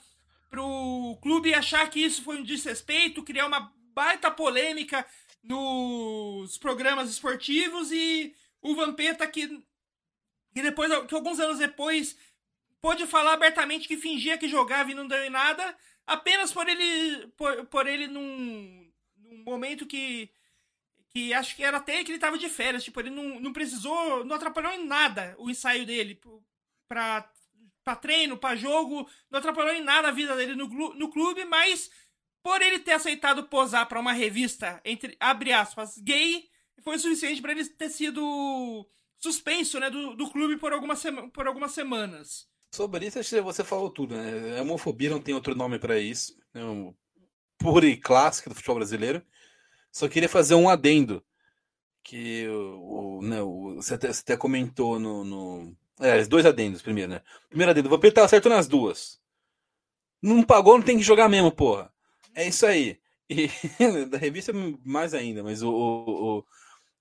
o clube achar que isso foi um desrespeito, criar uma baita polêmica nos programas esportivos e o Vampeta que, que depois que alguns anos depois pôde falar abertamente que fingia que jogava e não deu em nada, apenas por ele por, por ele num, num momento que que acho que era até que ele tava de férias, tipo, ele não, não precisou, não atrapalhou em nada o ensaio dele para para treino, para jogo, não atrapalhou em nada a vida dele no, no clube, mas por ele ter aceitado posar para uma revista entre abre aspas gay, foi suficiente para ele ter sido suspenso, né, do, do clube por algumas, por algumas semanas. Sobre isso, você falou tudo, né? A homofobia não tem outro nome para isso. É um pura e clássica do futebol brasileiro. Só queria fazer um adendo. Que o, o, né, o você, até, você até comentou no. no... É, dois adendos primeiro, né? Primeiro adendo, Vampiro tava certo nas duas. Não pagou, não tem que jogar mesmo, porra. É isso aí. E da revista mais ainda, mas o, o,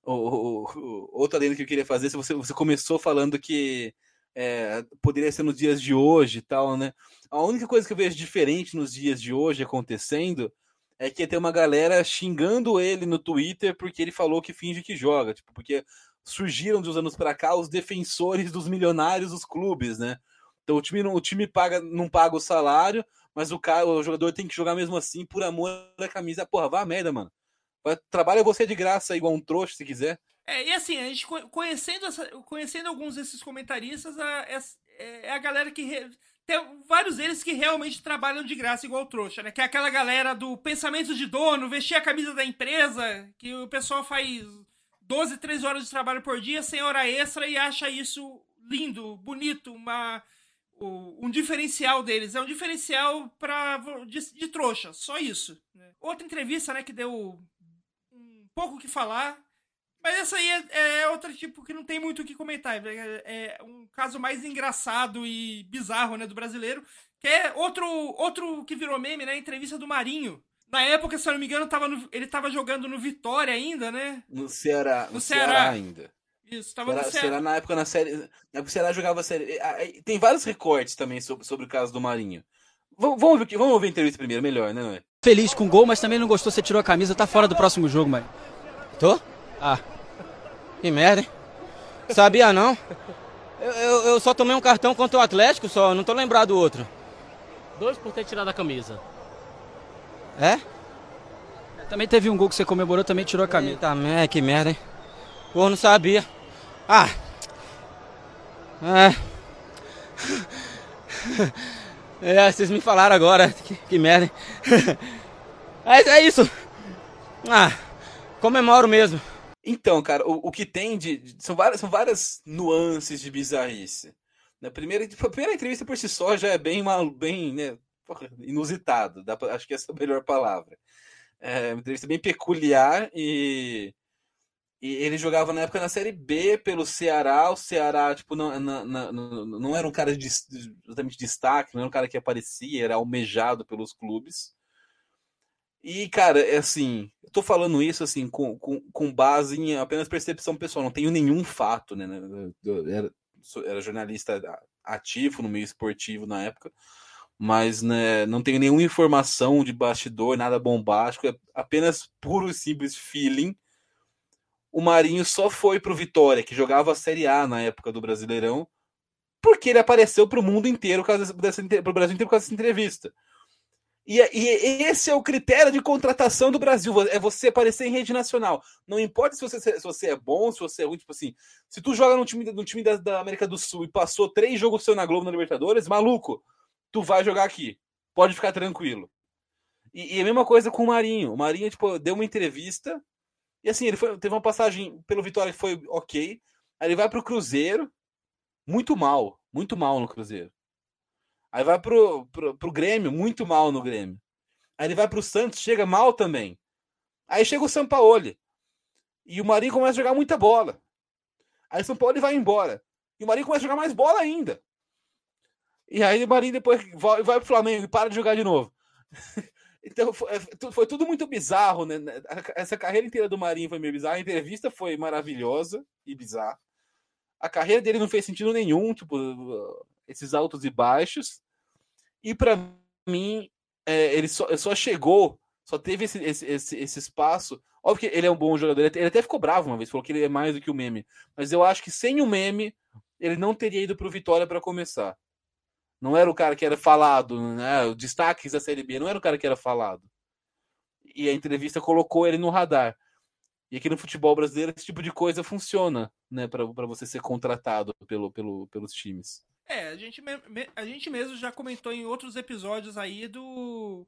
o, o, outro adendo que eu queria fazer, você, você começou falando que é, poderia ser nos dias de hoje e tal, né? A única coisa que eu vejo diferente nos dias de hoje acontecendo é que tem uma galera xingando ele no Twitter porque ele falou que finge que joga, tipo, porque surgiram de uns anos para cá os defensores dos milionários dos clubes, né? Então o time não, o time paga, não paga o salário, mas o cara, o jogador tem que jogar mesmo assim por amor da camisa. Porra, vá merda, mano. Trabalha você de graça igual um trouxa se quiser. É, e assim, a gente conhecendo, essa, conhecendo alguns desses comentaristas, a, é, é a galera que. Re, tem vários deles que realmente trabalham de graça igual trouxa, né? Que é aquela galera do pensamento de dono, vestir a camisa da empresa, que o pessoal faz 12, 13 horas de trabalho por dia, sem hora extra e acha isso lindo, bonito, uma, um diferencial deles. É um diferencial pra, de, de trouxa, só isso. Né? Outra entrevista, né, que deu um pouco o que falar, mas essa aí é, é outro tipo que não tem muito o que comentar. É, é, um caso mais engraçado e bizarro, né, do brasileiro. Que é outro, outro que virou meme, né? A entrevista do Marinho. Na época, se eu não me engano, tava no, ele tava jogando no Vitória ainda, né? No Ceará. No, no Ceará. Ceará. ainda. Isso, tava Ceará, no Ceará. Ceará na época na série. Na época o Ceará jogava série. Tem vários recortes também sobre, sobre o caso do Marinho. Vamos, vamos, ouvir, vamos ouvir a entrevista primeiro, melhor, né, Noé? Feliz com o gol, mas também não gostou, você tirou a camisa, tá fora do próximo jogo, mano. Tô? Ah. Que merda, hein? Sabia não? Eu, eu, eu, só tomei um cartão contra o Atlético só, não tô lembrado do outro. Dois por ter tirado a camisa. É? Também teve um gol que você comemorou, também tirou a camisa. Eita, merda, que merda, hein? Pô, não sabia. Ah! É. É, vocês me falaram agora. Que, que merda, hein? Mas é isso. Ah, comemoro mesmo. Então, cara, o, o que tem de, de, são, várias, são várias nuances de bizarrice. Na primeira, a primeira entrevista por si só já é bem, mal, bem né, inusitado. Dá pra, acho que essa é a melhor palavra. É uma entrevista bem peculiar e, e ele jogava na época na Série B pelo Ceará. O Ceará, tipo, não, não, não, não era um cara de, de destaque, não era um cara que aparecia, era almejado pelos clubes. E, cara, é assim, eu tô falando isso assim com, com, com base em apenas percepção pessoal, não tenho nenhum fato, né? Eu era, era jornalista ativo no meio esportivo na época, mas né, não tenho nenhuma informação de bastidor, nada bombástico, é apenas puro e simples feeling. O Marinho só foi pro Vitória, que jogava a Série A na época do Brasileirão, porque ele apareceu pro mundo inteiro, pro Brasil inteiro por causa dessa entrevista. E, e, esse é o critério de contratação do Brasil, é você aparecer em rede nacional. Não importa se você, se você é bom, se você é ruim, tipo assim, se tu joga no time, no time da, da América do Sul e passou três jogos seu na Globo na Libertadores, maluco, tu vai jogar aqui. Pode ficar tranquilo. E, e a mesma coisa com o Marinho. O Marinho, tipo, deu uma entrevista. E assim, ele foi, teve uma passagem pelo Vitória que foi ok. Aí ele vai pro Cruzeiro. Muito mal. Muito mal no Cruzeiro. Aí vai pro, pro, pro Grêmio, muito mal no Grêmio. Aí ele vai pro Santos, chega mal também. Aí chega o Sampaoli. E o Marinho começa a jogar muita bola. Aí o Sampaoli vai embora. E o Marinho começa a jogar mais bola ainda. E aí o Marinho depois vai, vai pro Flamengo e para de jogar de novo. então foi, é, foi, tudo muito bizarro, né? Essa carreira inteira do Marinho foi meio bizarra. A entrevista foi maravilhosa e bizarra. A carreira dele não fez sentido nenhum, tipo, esses altos e baixos. E para mim, é, ele só, só, chegou, só teve esse, esse, esse, esse, espaço. Óbvio que ele é um bom jogador, ele até ficou bravo uma vez, falou que ele é mais do que o meme. Mas eu acho que sem o meme, ele não teria ido pro Vitória para começar. Não era o cara que era falado, né? O destaques da Série B, não era o cara que era falado. E a entrevista colocou ele no radar. E aqui no futebol brasileiro esse tipo de coisa funciona, né, para você ser contratado pelo, pelo, pelos times. É, a gente, a gente mesmo já comentou em outros episódios aí do.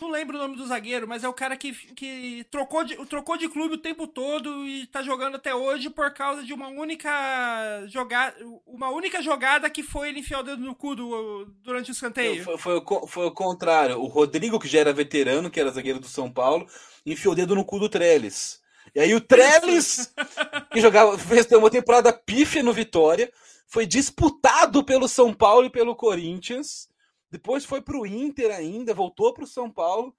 Não lembro o nome do zagueiro, mas é o cara que, que trocou, de, trocou de clube o tempo todo e tá jogando até hoje por causa de uma única jogada. Uma única jogada que foi ele enfiar o dedo no cu do, durante o escanteio. Foi, foi, foi, o contrário. O Rodrigo, que já era veterano, que era zagueiro do São Paulo, enfiou o dedo no cu do Trellis. E aí o Trellis, que jogava, fez uma temporada pífia no Vitória foi disputado pelo São Paulo e pelo Corinthians. Depois foi para o Inter ainda, voltou para o São Paulo.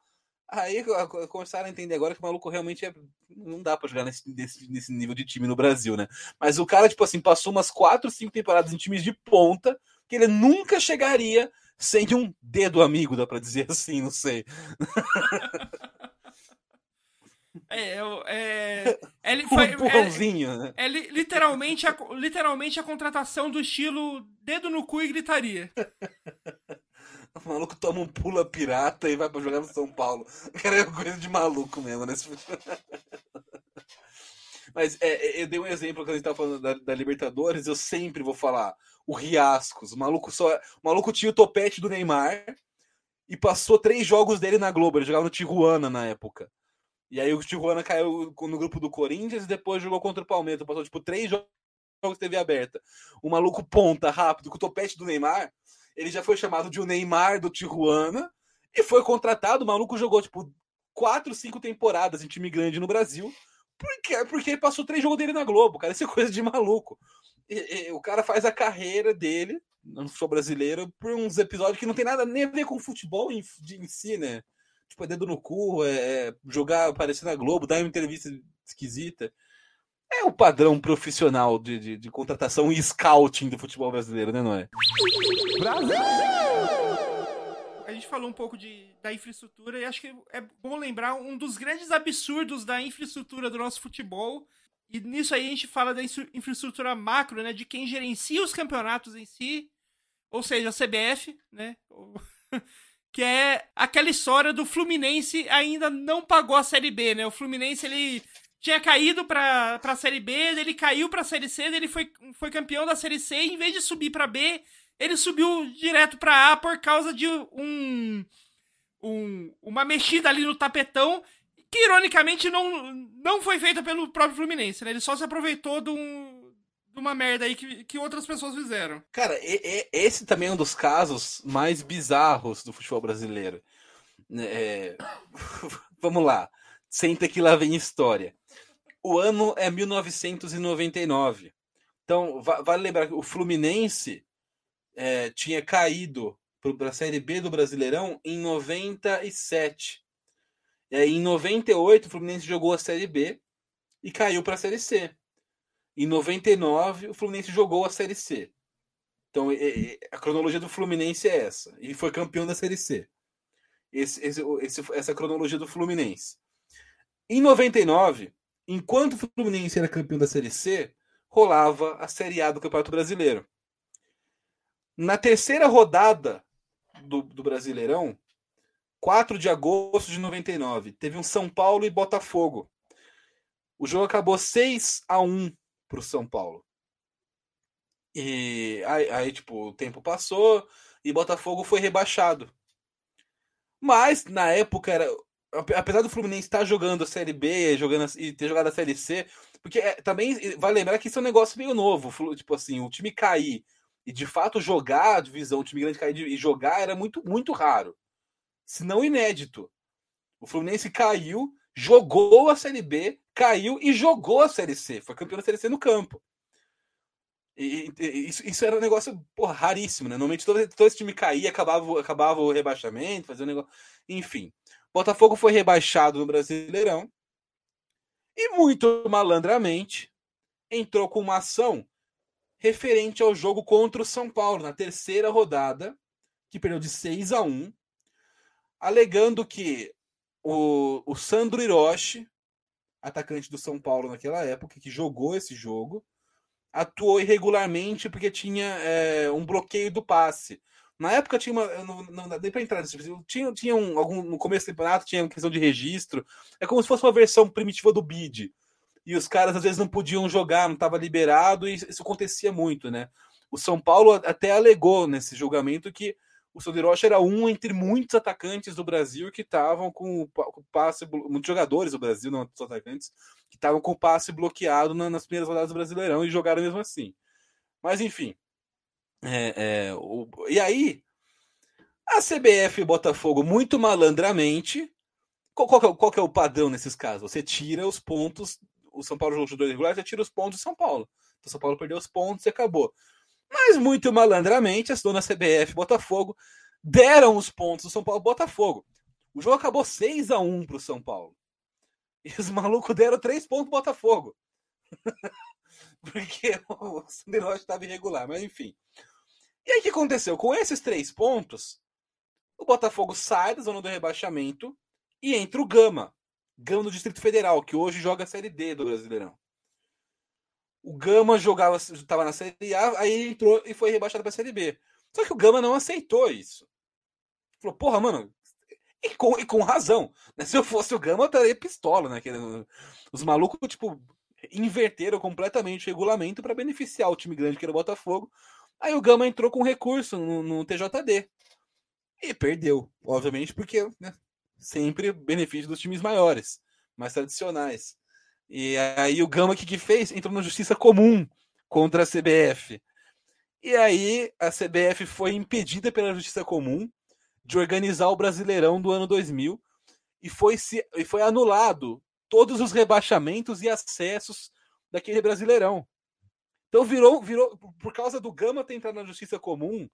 Aí começaram a entender agora que o maluco realmente é... não dá para jogar nesse, nesse, nesse, nível de time no Brasil, né? Mas o cara, tipo assim, passou umas quatro, cinco temporadas em times de ponta que ele nunca chegaria sem um dedo amigo, dá para dizer assim, não sei. É, é, é, foi, um empurrãozinho, é, né? É, literalmente a, literalmente a contratação do estilo dedo no cu e gritaria. O maluco toma um pula pirata e vai pra jogar no São Paulo. Cara, é coisa de maluco mesmo, né? Mas é, é, eu dei um exemplo quando a gente tava falando da, da, Libertadores, eu sempre vou falar. O Riascos. O maluco, só, o maluco tinha o topete do Neymar e passou três jogos dele na Globo. Ele jogava no Tijuana na época. E aí o Tijuana caiu no grupo do Corinthians e depois jogou contra o Palmeiras. Passou, tipo, três jogos TV aberta. O maluco ponta rápido com o topete do Neymar. Ele já foi chamado de o Neymar do Tijuana e foi contratado. O maluco jogou, tipo, quatro, cinco temporadas em time grande no Brasil. Porque, porque passou três jogos dele na Globo, cara. Isso é coisa de maluco. E, e, o cara faz a carreira dele no futebol brasileiro por uns episódios que não tem nada nem a ver com futebol em, de, em si, né? Tipo, é dedo no cu, é, é jogar, aparecer na Globo, dar uma entrevista esquisita. É o padrão profissional de, de, de contratação e scouting do futebol brasileiro, né, Noé? Brasil! A gente falou um pouco de, da infraestrutura e acho que é bom lembrar um dos grandes absurdos da infraestrutura do nosso futebol. E nisso aí a gente fala da infraestrutura macro, né? De quem gerencia os campeonatos em si, ou seja, a CBF, né? que é aquela história do Fluminense ainda não pagou a Série B, né? O Fluminense, ele tinha caído pra, pra Série B, ele caiu pra Série C, ele foi, foi campeão da Série C, e em vez de subir pra B, ele subiu direto pra A por causa de um, um uma mexida ali no tapetão, que ironicamente não, não foi feita pelo próprio Fluminense, né? Ele só se aproveitou de um, uma merda aí que, que outras pessoas fizeram. Cara, e, e, esse também é um dos casos mais bizarros do futebol brasileiro. É... Vamos lá. Senta que lá vem história. O ano é 1999. Então, vale lembrar que o Fluminense é, tinha caído para a Série B do Brasileirão em 97. E aí, em 98, o Fluminense jogou a Série B e caiu para a Série C. Em 99, o Fluminense jogou a Série C. Então, a cronologia do Fluminense é essa. E foi campeão da Série C. Esse, esse, essa cronologia do Fluminense. Em 99, enquanto o Fluminense era campeão da Série C, rolava a Série A do Campeonato Brasileiro. Na terceira rodada do, do Brasileirão, 4 de agosto de 99, teve um São Paulo e Botafogo. O jogo acabou 6 a 1 para o São Paulo. E aí, aí, tipo, o tempo passou e Botafogo foi rebaixado. Mas, na época, era. Apesar do Fluminense estar jogando a Série B jogando, e ter jogado a Série C, porque é, também vai lembrar que isso é um negócio meio novo. Tipo assim, o time cair e de fato jogar a divisão, o time grande cair e jogar era muito, muito raro. Se não inédito. O Fluminense caiu, jogou a Série B, caiu e jogou a Série C. Foi campeão da Série C no campo. E, e, isso, isso, era um negócio porra, raríssimo, né? Normalmente todo, todo esse time caía, acabava, acabava o rebaixamento, fazia um negócio. Enfim. Botafogo foi rebaixado no Brasileirão e, muito malandramente, entrou com uma ação referente ao jogo contra o São Paulo, na terceira rodada, que perdeu de 6 a 1, alegando que o, o Sandro Hiroshi, atacante do São Paulo naquela época, que jogou esse jogo, atuou irregularmente porque tinha é, um bloqueio do passe. Na época tinha uma. Não, não dá nem pra entrar nesse tinha, tinha um, algum, no começo do campeonato tinha uma questão de registro. É como se fosse uma versão primitiva do bid. E os caras às vezes não podiam jogar, não estava liberado, e isso acontecia muito, né? O São Paulo até alegou nesse julgamento que o Soderocha era um entre muitos atacantes do Brasil que estavam com o passe. Muitos jogadores do Brasil, não só atacantes, que estavam com o passe bloqueado nas primeiras rodadas do Brasileirão e jogaram mesmo assim. Mas enfim. É, é, o, e aí, a CBF e Botafogo, muito malandramente. Qual, qual, é, qual é o padrão nesses casos? Você tira os pontos. O São Paulo jogou dois regulares, você tira os pontos do São Paulo. Então, São Paulo perdeu os pontos e acabou. Mas muito malandramente, as donas CBF Botafogo deram os pontos do São Paulo Botafogo. O jogo acabou 6 a 1 para o São Paulo. E os malucos deram 3 pontos pro Botafogo. Porque o Sanderote estava irregular, mas enfim. E aí o que aconteceu? Com esses três pontos, o Botafogo sai da zona do rebaixamento e entra o Gama. Gama do Distrito Federal, que hoje joga a Série D do Brasileirão. O Gama jogava, estava na Série A, aí ele entrou e foi rebaixado para a Série B. Só que o Gama não aceitou isso. Falou, porra, mano, e com, e com razão. Né? Se eu fosse o Gama, eu estaria pistola, né? Os malucos, tipo, inverteram completamente o regulamento para beneficiar o time grande que era o Botafogo. Aí o Gama entrou com recurso no, no TJD. E perdeu, obviamente, porque né, sempre benefício dos times maiores, mais tradicionais. E aí o Gama, que, que fez? Entrou na justiça comum contra a CBF. E aí a CBF foi impedida pela justiça comum de organizar o Brasileirão do ano 2000 e foi, se, e foi anulado todos os rebaixamentos e acessos daquele Brasileirão. Então virou, virou por causa do Gama ter entrado na justiça comum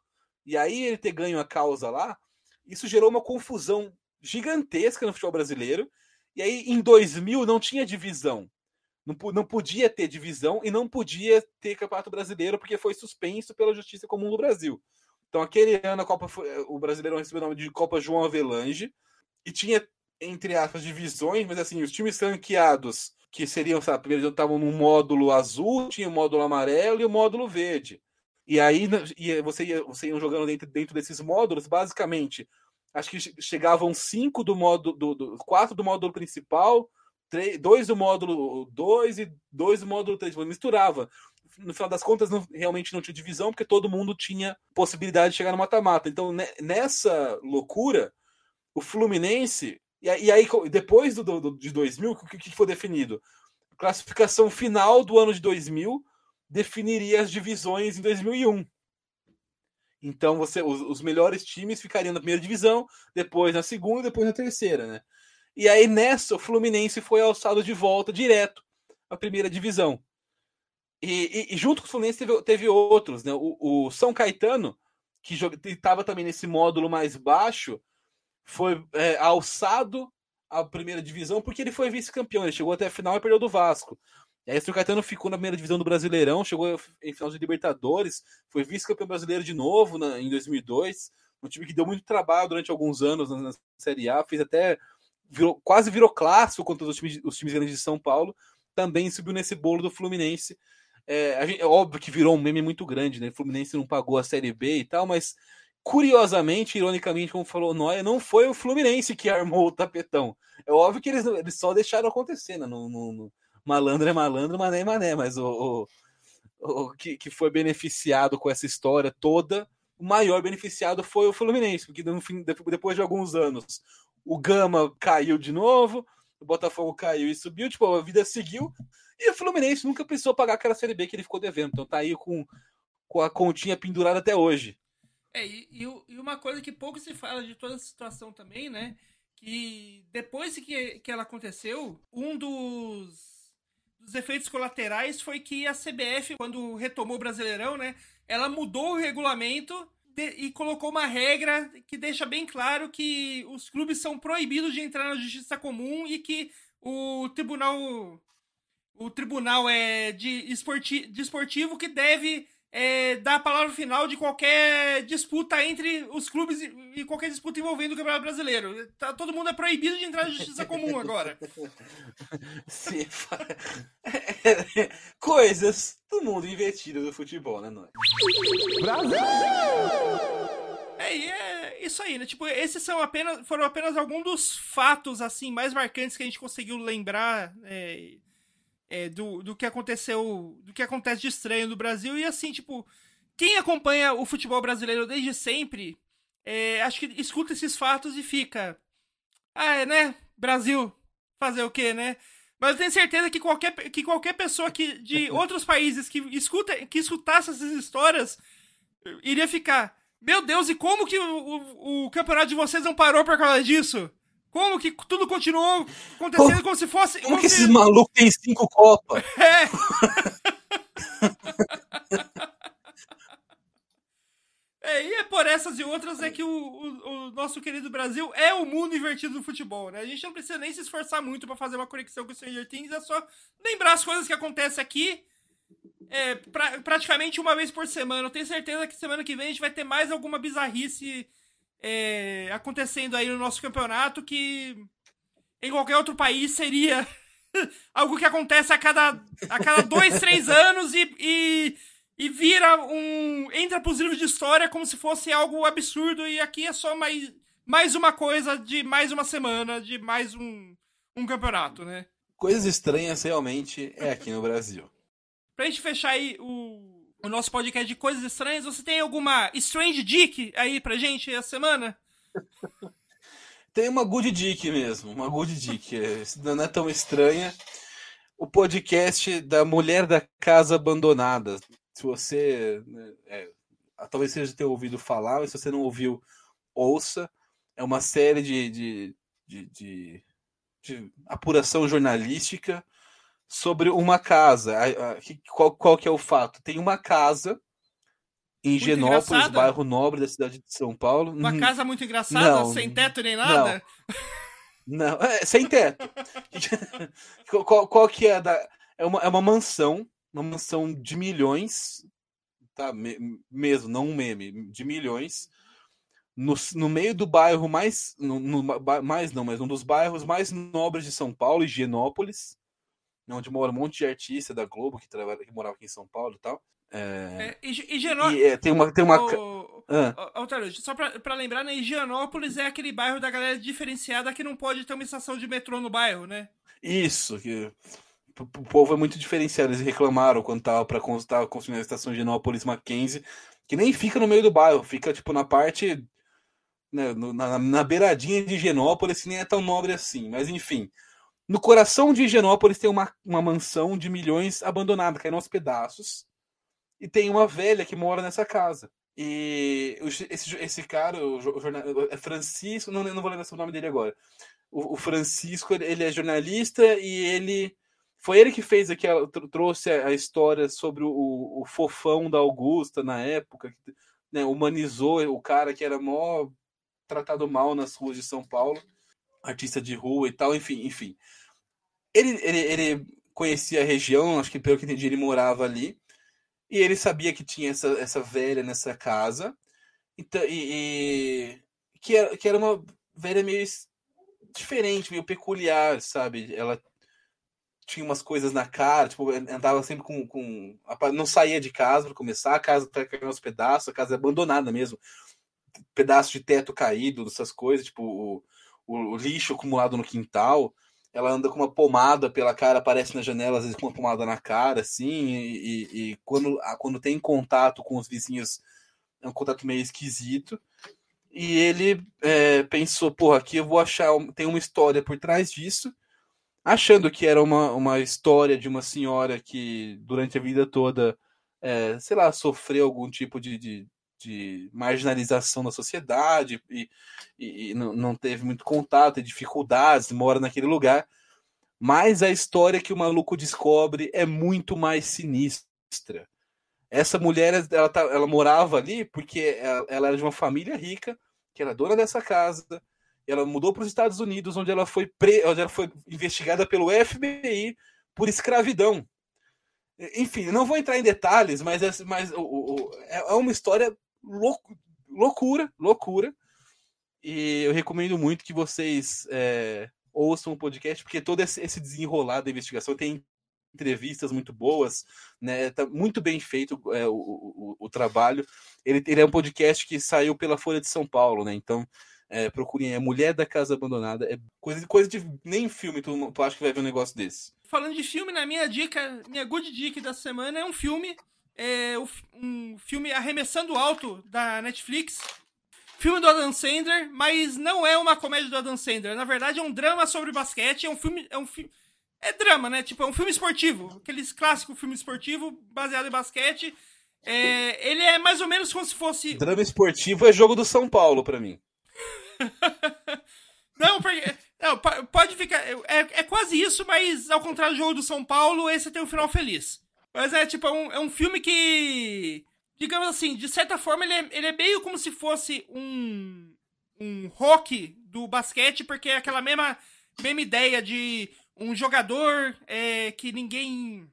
e aí ele ter ganho a causa lá, isso gerou uma confusão gigantesca no futebol brasileiro e aí, em 2000, não tinha divisão. Não, não podia ter divisão e não podia ter campeonato brasileiro porque foi suspenso pela Justiça Comum do Brasil. Então, aquele ano, a Copa foi, o Brasileirão recebeu o nome de Copa João Avelange e tinha, entre aspas, divisões, mas assim, os times ranqueados, que seriam, sabe, primeiro estavam no módulo azul, tinha o módulo amarelo e o módulo verde. E aí e você, ia, você ia jogando dentro, dentro desses módulos, basicamente, acho que chegavam cinco do módulo, do, do, quatro do módulo principal, três, dois do módulo 2 e dois do módulo 3. Misturava. No final das contas, não, realmente não tinha divisão, porque todo mundo tinha possibilidade de chegar no mata-mata. Então, nessa loucura, o Fluminense. E, e aí, depois do, do, de 2000, o que, que foi definido? Classificação final do ano de 2000 definiria as divisões em 2001. Então você, os, os, melhores times ficariam na primeira divisão, depois na segunda, depois na terceira, né? E aí nessa o Fluminense foi alçado de volta direto à primeira divisão. E, e, e junto com o Fluminense teve, teve outros, né? O, o São Caetano, que estava também nesse módulo mais baixo, foi é, alçado à primeira divisão porque ele foi vice-campeão. Ele chegou até a final e perdeu do Vasco. E aí o Caetano ficou na primeira divisão do Brasileirão, chegou em final de Libertadores, foi vice-campeão brasileiro de novo na, em 2002. Um time que deu muito trabalho durante alguns anos na, na Série A, fez até virou, quase virou clássico contra os times, os times grandes de São Paulo. Também subiu nesse bolo do Fluminense. É, gente, é óbvio que virou um meme muito grande, né? O Fluminense não pagou a Série B e tal, mas curiosamente, ironicamente, como falou Noia, não foi o Fluminense que armou o tapetão. É óbvio que eles, eles só deixaram acontecer, né? Malandro é malandro, mané é mané, mas o, o, o que, que foi beneficiado com essa história toda o maior beneficiado foi o Fluminense, porque no fim, depois de alguns anos o Gama caiu de novo, o Botafogo caiu e subiu, tipo, a vida seguiu, e o Fluminense nunca precisou pagar aquela Série B que ele ficou devendo. Então tá aí com, com a continha pendurada até hoje. É, e, e, uma coisa que pouco se fala de toda essa situação também, né? Que depois que, que ela aconteceu, um dos, dos efeitos colaterais foi que a CBF, quando retomou o Brasileirão, né? Ela mudou o regulamento de, e colocou uma regra que deixa bem claro que os clubes são proibidos de entrar na justiça comum e que o tribunal o tribunal é de, esporti, de esportivo que deve é, dar a palavra final de qualquer disputa entre os clubes e, e qualquer disputa envolvendo o Campeonato Brasileiro. Tá, todo mundo é proibido de entrar na justiça comum agora. Sim. Coisas do mundo invertido do futebol, né, Nós? Brasil! É, é isso aí, né? Tipo, esses são apenas, foram apenas alguns dos fatos, assim, mais marcantes que a gente conseguiu lembrar é, é, do, do que aconteceu, do que acontece de estranho no Brasil. E assim, tipo, quem acompanha o futebol brasileiro desde sempre, é, acho que escuta esses fatos e fica. Ah, é, né? Brasil, fazer o quê, né? Mas eu tenho certeza que qualquer, que qualquer pessoa que, de outros países que, escuta, que escutasse essas histórias iria ficar. Meu Deus, e como que o, o, o campeonato de vocês não parou por causa disso? Como que tudo continuou acontecendo como, como se fosse. Como, como que se... esses malucos têm cinco copas? É. é, e é por essas e outras é que o, o, o, nosso querido Brasil é o mundo invertido do futebol, né? A gente não precisa nem se esforçar muito para fazer uma conexão com o Stranger Things, é só lembrar as coisas que acontecem aqui é, pra, praticamente uma vez por semana. Eu tenho certeza que semana que vem a gente vai ter mais alguma bizarrice é, acontecendo aí no nosso campeonato que em qualquer outro país seria algo que acontece a cada, a cada dois, três anos e, e, e vira um. entra pros livros de história como se fosse algo absurdo, e aqui é só mais, mais uma coisa de mais uma semana, de mais um, um campeonato, né? Coisas estranhas realmente é aqui no Brasil. Pra gente fechar aí o, o nosso podcast de coisas estranhas. Você tem alguma Strange Dick aí pra gente essa semana? Tem uma Good Dick mesmo, uma Good Dick. É, não é tão estranha. O podcast da Mulher da Casa Abandonada. Se você. Né, é, talvez seja ter ouvido falar, mas se você não ouviu, ouça. É uma série de, de, de, de, de apuração jornalística sobre uma casa. Qual, qual que é o fato? Tem uma casa em muito Genópolis, engraçada. bairro nobre da cidade de São Paulo. Uma uhum. casa muito engraçada, não, sem teto nem nada? Não, não é, sem teto. qual, qual, que é da... É uma, é uma mansão, uma mansão de milhões, tá? Me, mesmo, não um meme, de milhões, no, no meio do bairro mais, no, no, mais não, mas um dos bairros mais nobres de São Paulo, Higienópolis, onde mora um monte de artista da Globo que, trabalha, que morava aqui em São Paulo e tal. É... É, Higienópolis. É, tem uma. Tem uma... O... Ah. só pra, pra lembrar, né? Higienópolis é aquele bairro da galera diferenciada que não pode ter uma estação de metrô no bairro, né? Isso, que o povo é muito diferenciado. Eles reclamaram quando tava para tava construindo a estação de Higienópolis Mackenzie, que nem fica no meio do bairro, fica tipo na parte. Né, na, na beiradinha de Higienópolis, que nem é tão nobre assim. Mas enfim, no coração de Higienópolis tem uma, uma mansão de milhões abandonada, caindo aos pedaços. E tem uma velha que mora nessa casa. E esse, esse cara, o, jornal, é Francisco, não, não vou lembrar o nome dele agora. O, o Francisco, ele é jornalista e ele. Foi ele que fez aquela. trouxe a história sobre o, o fofão da Augusta na época, que, né, humanizou o cara que era mó tratado mal nas ruas de São Paulo artista de rua e tal, enfim, enfim. Ele, ele, ele conhecia a região, acho que pelo que entendi, ele morava ali. E ele sabia que tinha essa, essa velha nessa casa. Então, e, e que, era, que era uma velha meio diferente, meio peculiar, sabe? Ela tinha umas coisas na cara, tipo, andava sempre com. com não saía de casa para começar, a casa tá caindo aos pedaços, a casa é abandonada mesmo. Pedaço de teto caído, essas coisas, tipo, o, lixo acumulado no quintal. Ela anda com uma pomada pela cara, aparece na janela, às vezes com uma pomada na cara, assim, e, e, quando, quando tem contato com os vizinhos é um contrato meio esquisito. E ele é, pensou, porra, aqui eu vou achar, tem uma história por trás disso, achando que era uma, uma história de uma senhora que durante a vida toda, é, sei lá, sofreu algum tipo de, de, de marginalização da sociedade e, e, e não, teve muito contato, e dificuldades, mora naquele lugar. Mas a história que o maluco descobre é muito mais sinistra. Essa mulher, ela, tá, ela morava ali porque ela, ela era de uma família rica, que era dona dessa casa. Ela mudou para os Estados Unidos, onde ela foi pre... onde ela foi investigada pelo FBI por escravidão. Enfim, não vou entrar em detalhes, mas, é, mas o, o, é, é uma história louco, loucura, loucura. E eu recomendo muito que vocês é, ouçam o podcast, porque todo esse desenrolar da investigação tem entrevistas muito boas, né? Tá muito bem feito é, o, o, o, trabalho. Ele, ele é um podcast que saiu pela Folha de São Paulo, né? Então é, procurem é Mulher da Casa Abandonada. É coisa, coisa de nem filme tu, tu acha que vai ver um negócio desse. Falando de filme, na minha dica, minha good dica da semana é um filme, é um filme arremessando alto da Netflix. Filme do Adam Sandler, mas não é uma comédia do Adam Sandler. Na verdade, é um drama sobre basquete. É um filme, é um filme é drama, né? Tipo, é um filme esportivo. Aqueles clássicos filme esportivo baseado em basquete. É, ele é mais ou menos como se fosse. Drama esportivo é jogo do São Paulo para mim. não, porque. Não, pode ficar. É, é quase isso, mas ao contrário do jogo do São Paulo, esse tem um final feliz. Mas é tipo, é um, é um filme que. Digamos assim, de certa forma, ele é, ele é meio como se fosse um. Um rock do basquete, porque é aquela mesma, mesma ideia de um jogador é, que ninguém.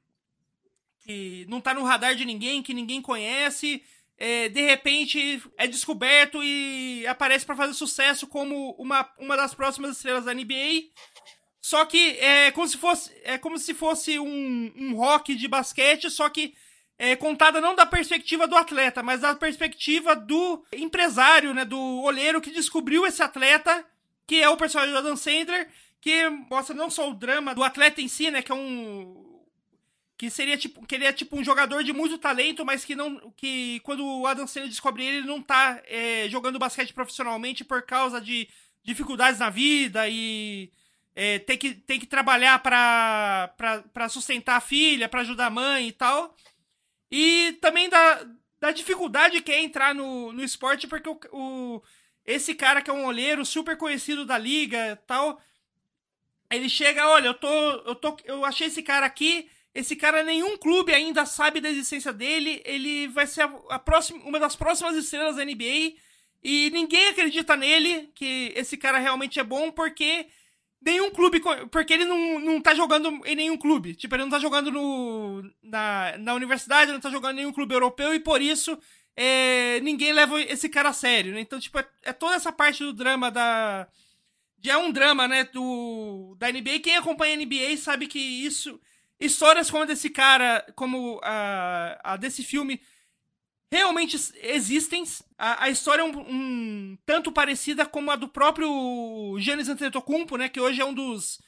que não tá no radar de ninguém, que ninguém conhece, é, de repente é descoberto e aparece para fazer sucesso como uma, uma das próximas estrelas da NBA. Só que é como se fosse, é como se fosse um, um rock de basquete, só que é contada não da perspectiva do atleta, mas da perspectiva do empresário, né, do olheiro que descobriu esse atleta, que é o personagem do Adam Sandler, que mostra não só o drama do atleta em si, né, que é um que seria tipo, que ele é tipo um jogador de muito talento, mas que não que quando o Adam Sandler descobre ele, ele não tá é, jogando basquete profissionalmente por causa de dificuldades na vida e é, tem, que, tem que trabalhar para sustentar a filha, para ajudar a mãe e tal. E também da, da dificuldade que é entrar no, no esporte, porque o, o, esse cara que é um olheiro super conhecido da liga tal, ele chega, olha, eu tô, eu tô, eu achei esse cara aqui. Esse cara, nenhum clube ainda sabe da existência dele. Ele vai ser a, a próxima, uma das próximas estrelas da NBA. E ninguém acredita nele, que esse cara realmente é bom, porque nenhum clube. Porque ele não, não tá jogando em nenhum clube. Tipo, ele não tá jogando no, na, na universidade, não tá jogando em nenhum clube europeu, e por isso é, ninguém leva esse cara a sério. Né? Então, tipo, é, é toda essa parte do drama da é um drama, né, do, da NBA. Quem acompanha a NBA sabe que isso. Histórias como a desse cara, como a, a desse filme, realmente existem. A, a história é um, um, tanto parecida como a do próprio Giannis Antetokounmpo, né, que hoje é um dos,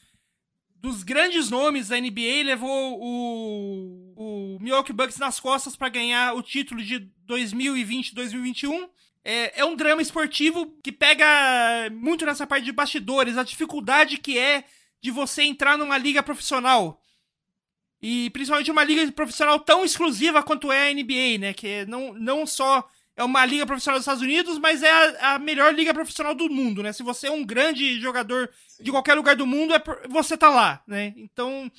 dos grandes nomes da NBA, levou o, o Milwaukee Bucks nas costas para ganhar o título de 2020-2021. É, é um drama esportivo que pega muito nessa parte de bastidores, a dificuldade que é de você entrar numa liga profissional. E principalmente uma liga profissional tão exclusiva quanto é a NBA, né? Que não, não só é uma liga profissional dos Estados Unidos, mas é a, a melhor liga profissional do mundo, né? Se você é um grande jogador de qualquer lugar do mundo, é por, você tá lá, né? Então.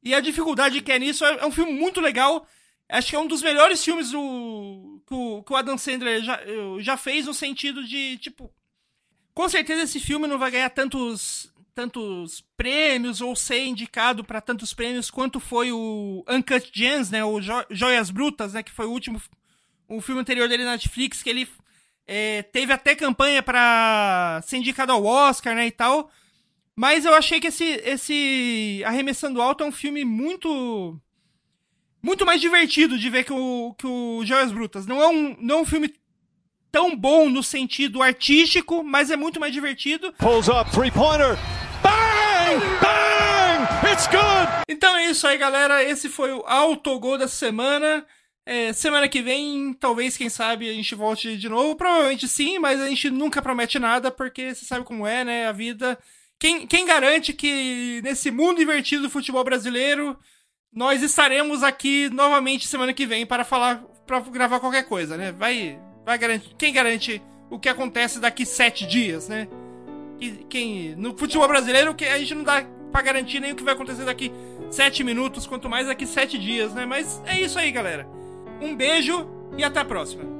E a dificuldade que é nisso é, é um filme muito legal. Acho que é um dos melhores filmes do, que, o, que o Adam Sandler já, já fez, no sentido de, tipo. Com certeza esse filme não vai ganhar tantos, tantos prêmios ou ser indicado para tantos prêmios quanto foi o Uncut Gems, né? O jo Joias Brutas, né? Que foi o último. O filme anterior dele na Netflix, que ele é, teve até campanha para ser indicado ao Oscar, né? E tal. Mas eu achei que esse, esse Arremessando Alto é um filme muito muito mais divertido de ver que o, que o Joias Brutas. Não é, um, não é um filme tão bom no sentido artístico, mas é muito mais divertido. Pulls up, three-pointer. Bang! It's good! Então é isso aí, galera. Esse foi o Autogol da semana. É, semana que vem, talvez, quem sabe, a gente volte de novo. Provavelmente sim, mas a gente nunca promete nada, porque você sabe como é, né? A vida. Quem, quem garante que nesse mundo invertido do futebol brasileiro, nós estaremos aqui novamente semana que vem para falar, para gravar qualquer coisa, né? Vai, vai garantir. Quem garante o que acontece daqui sete dias, né? Quem, no futebol brasileiro, a gente não dá pra garantir nem o que vai acontecer daqui sete minutos, quanto mais daqui sete dias, né? Mas é isso aí, galera. Um beijo e até a próxima.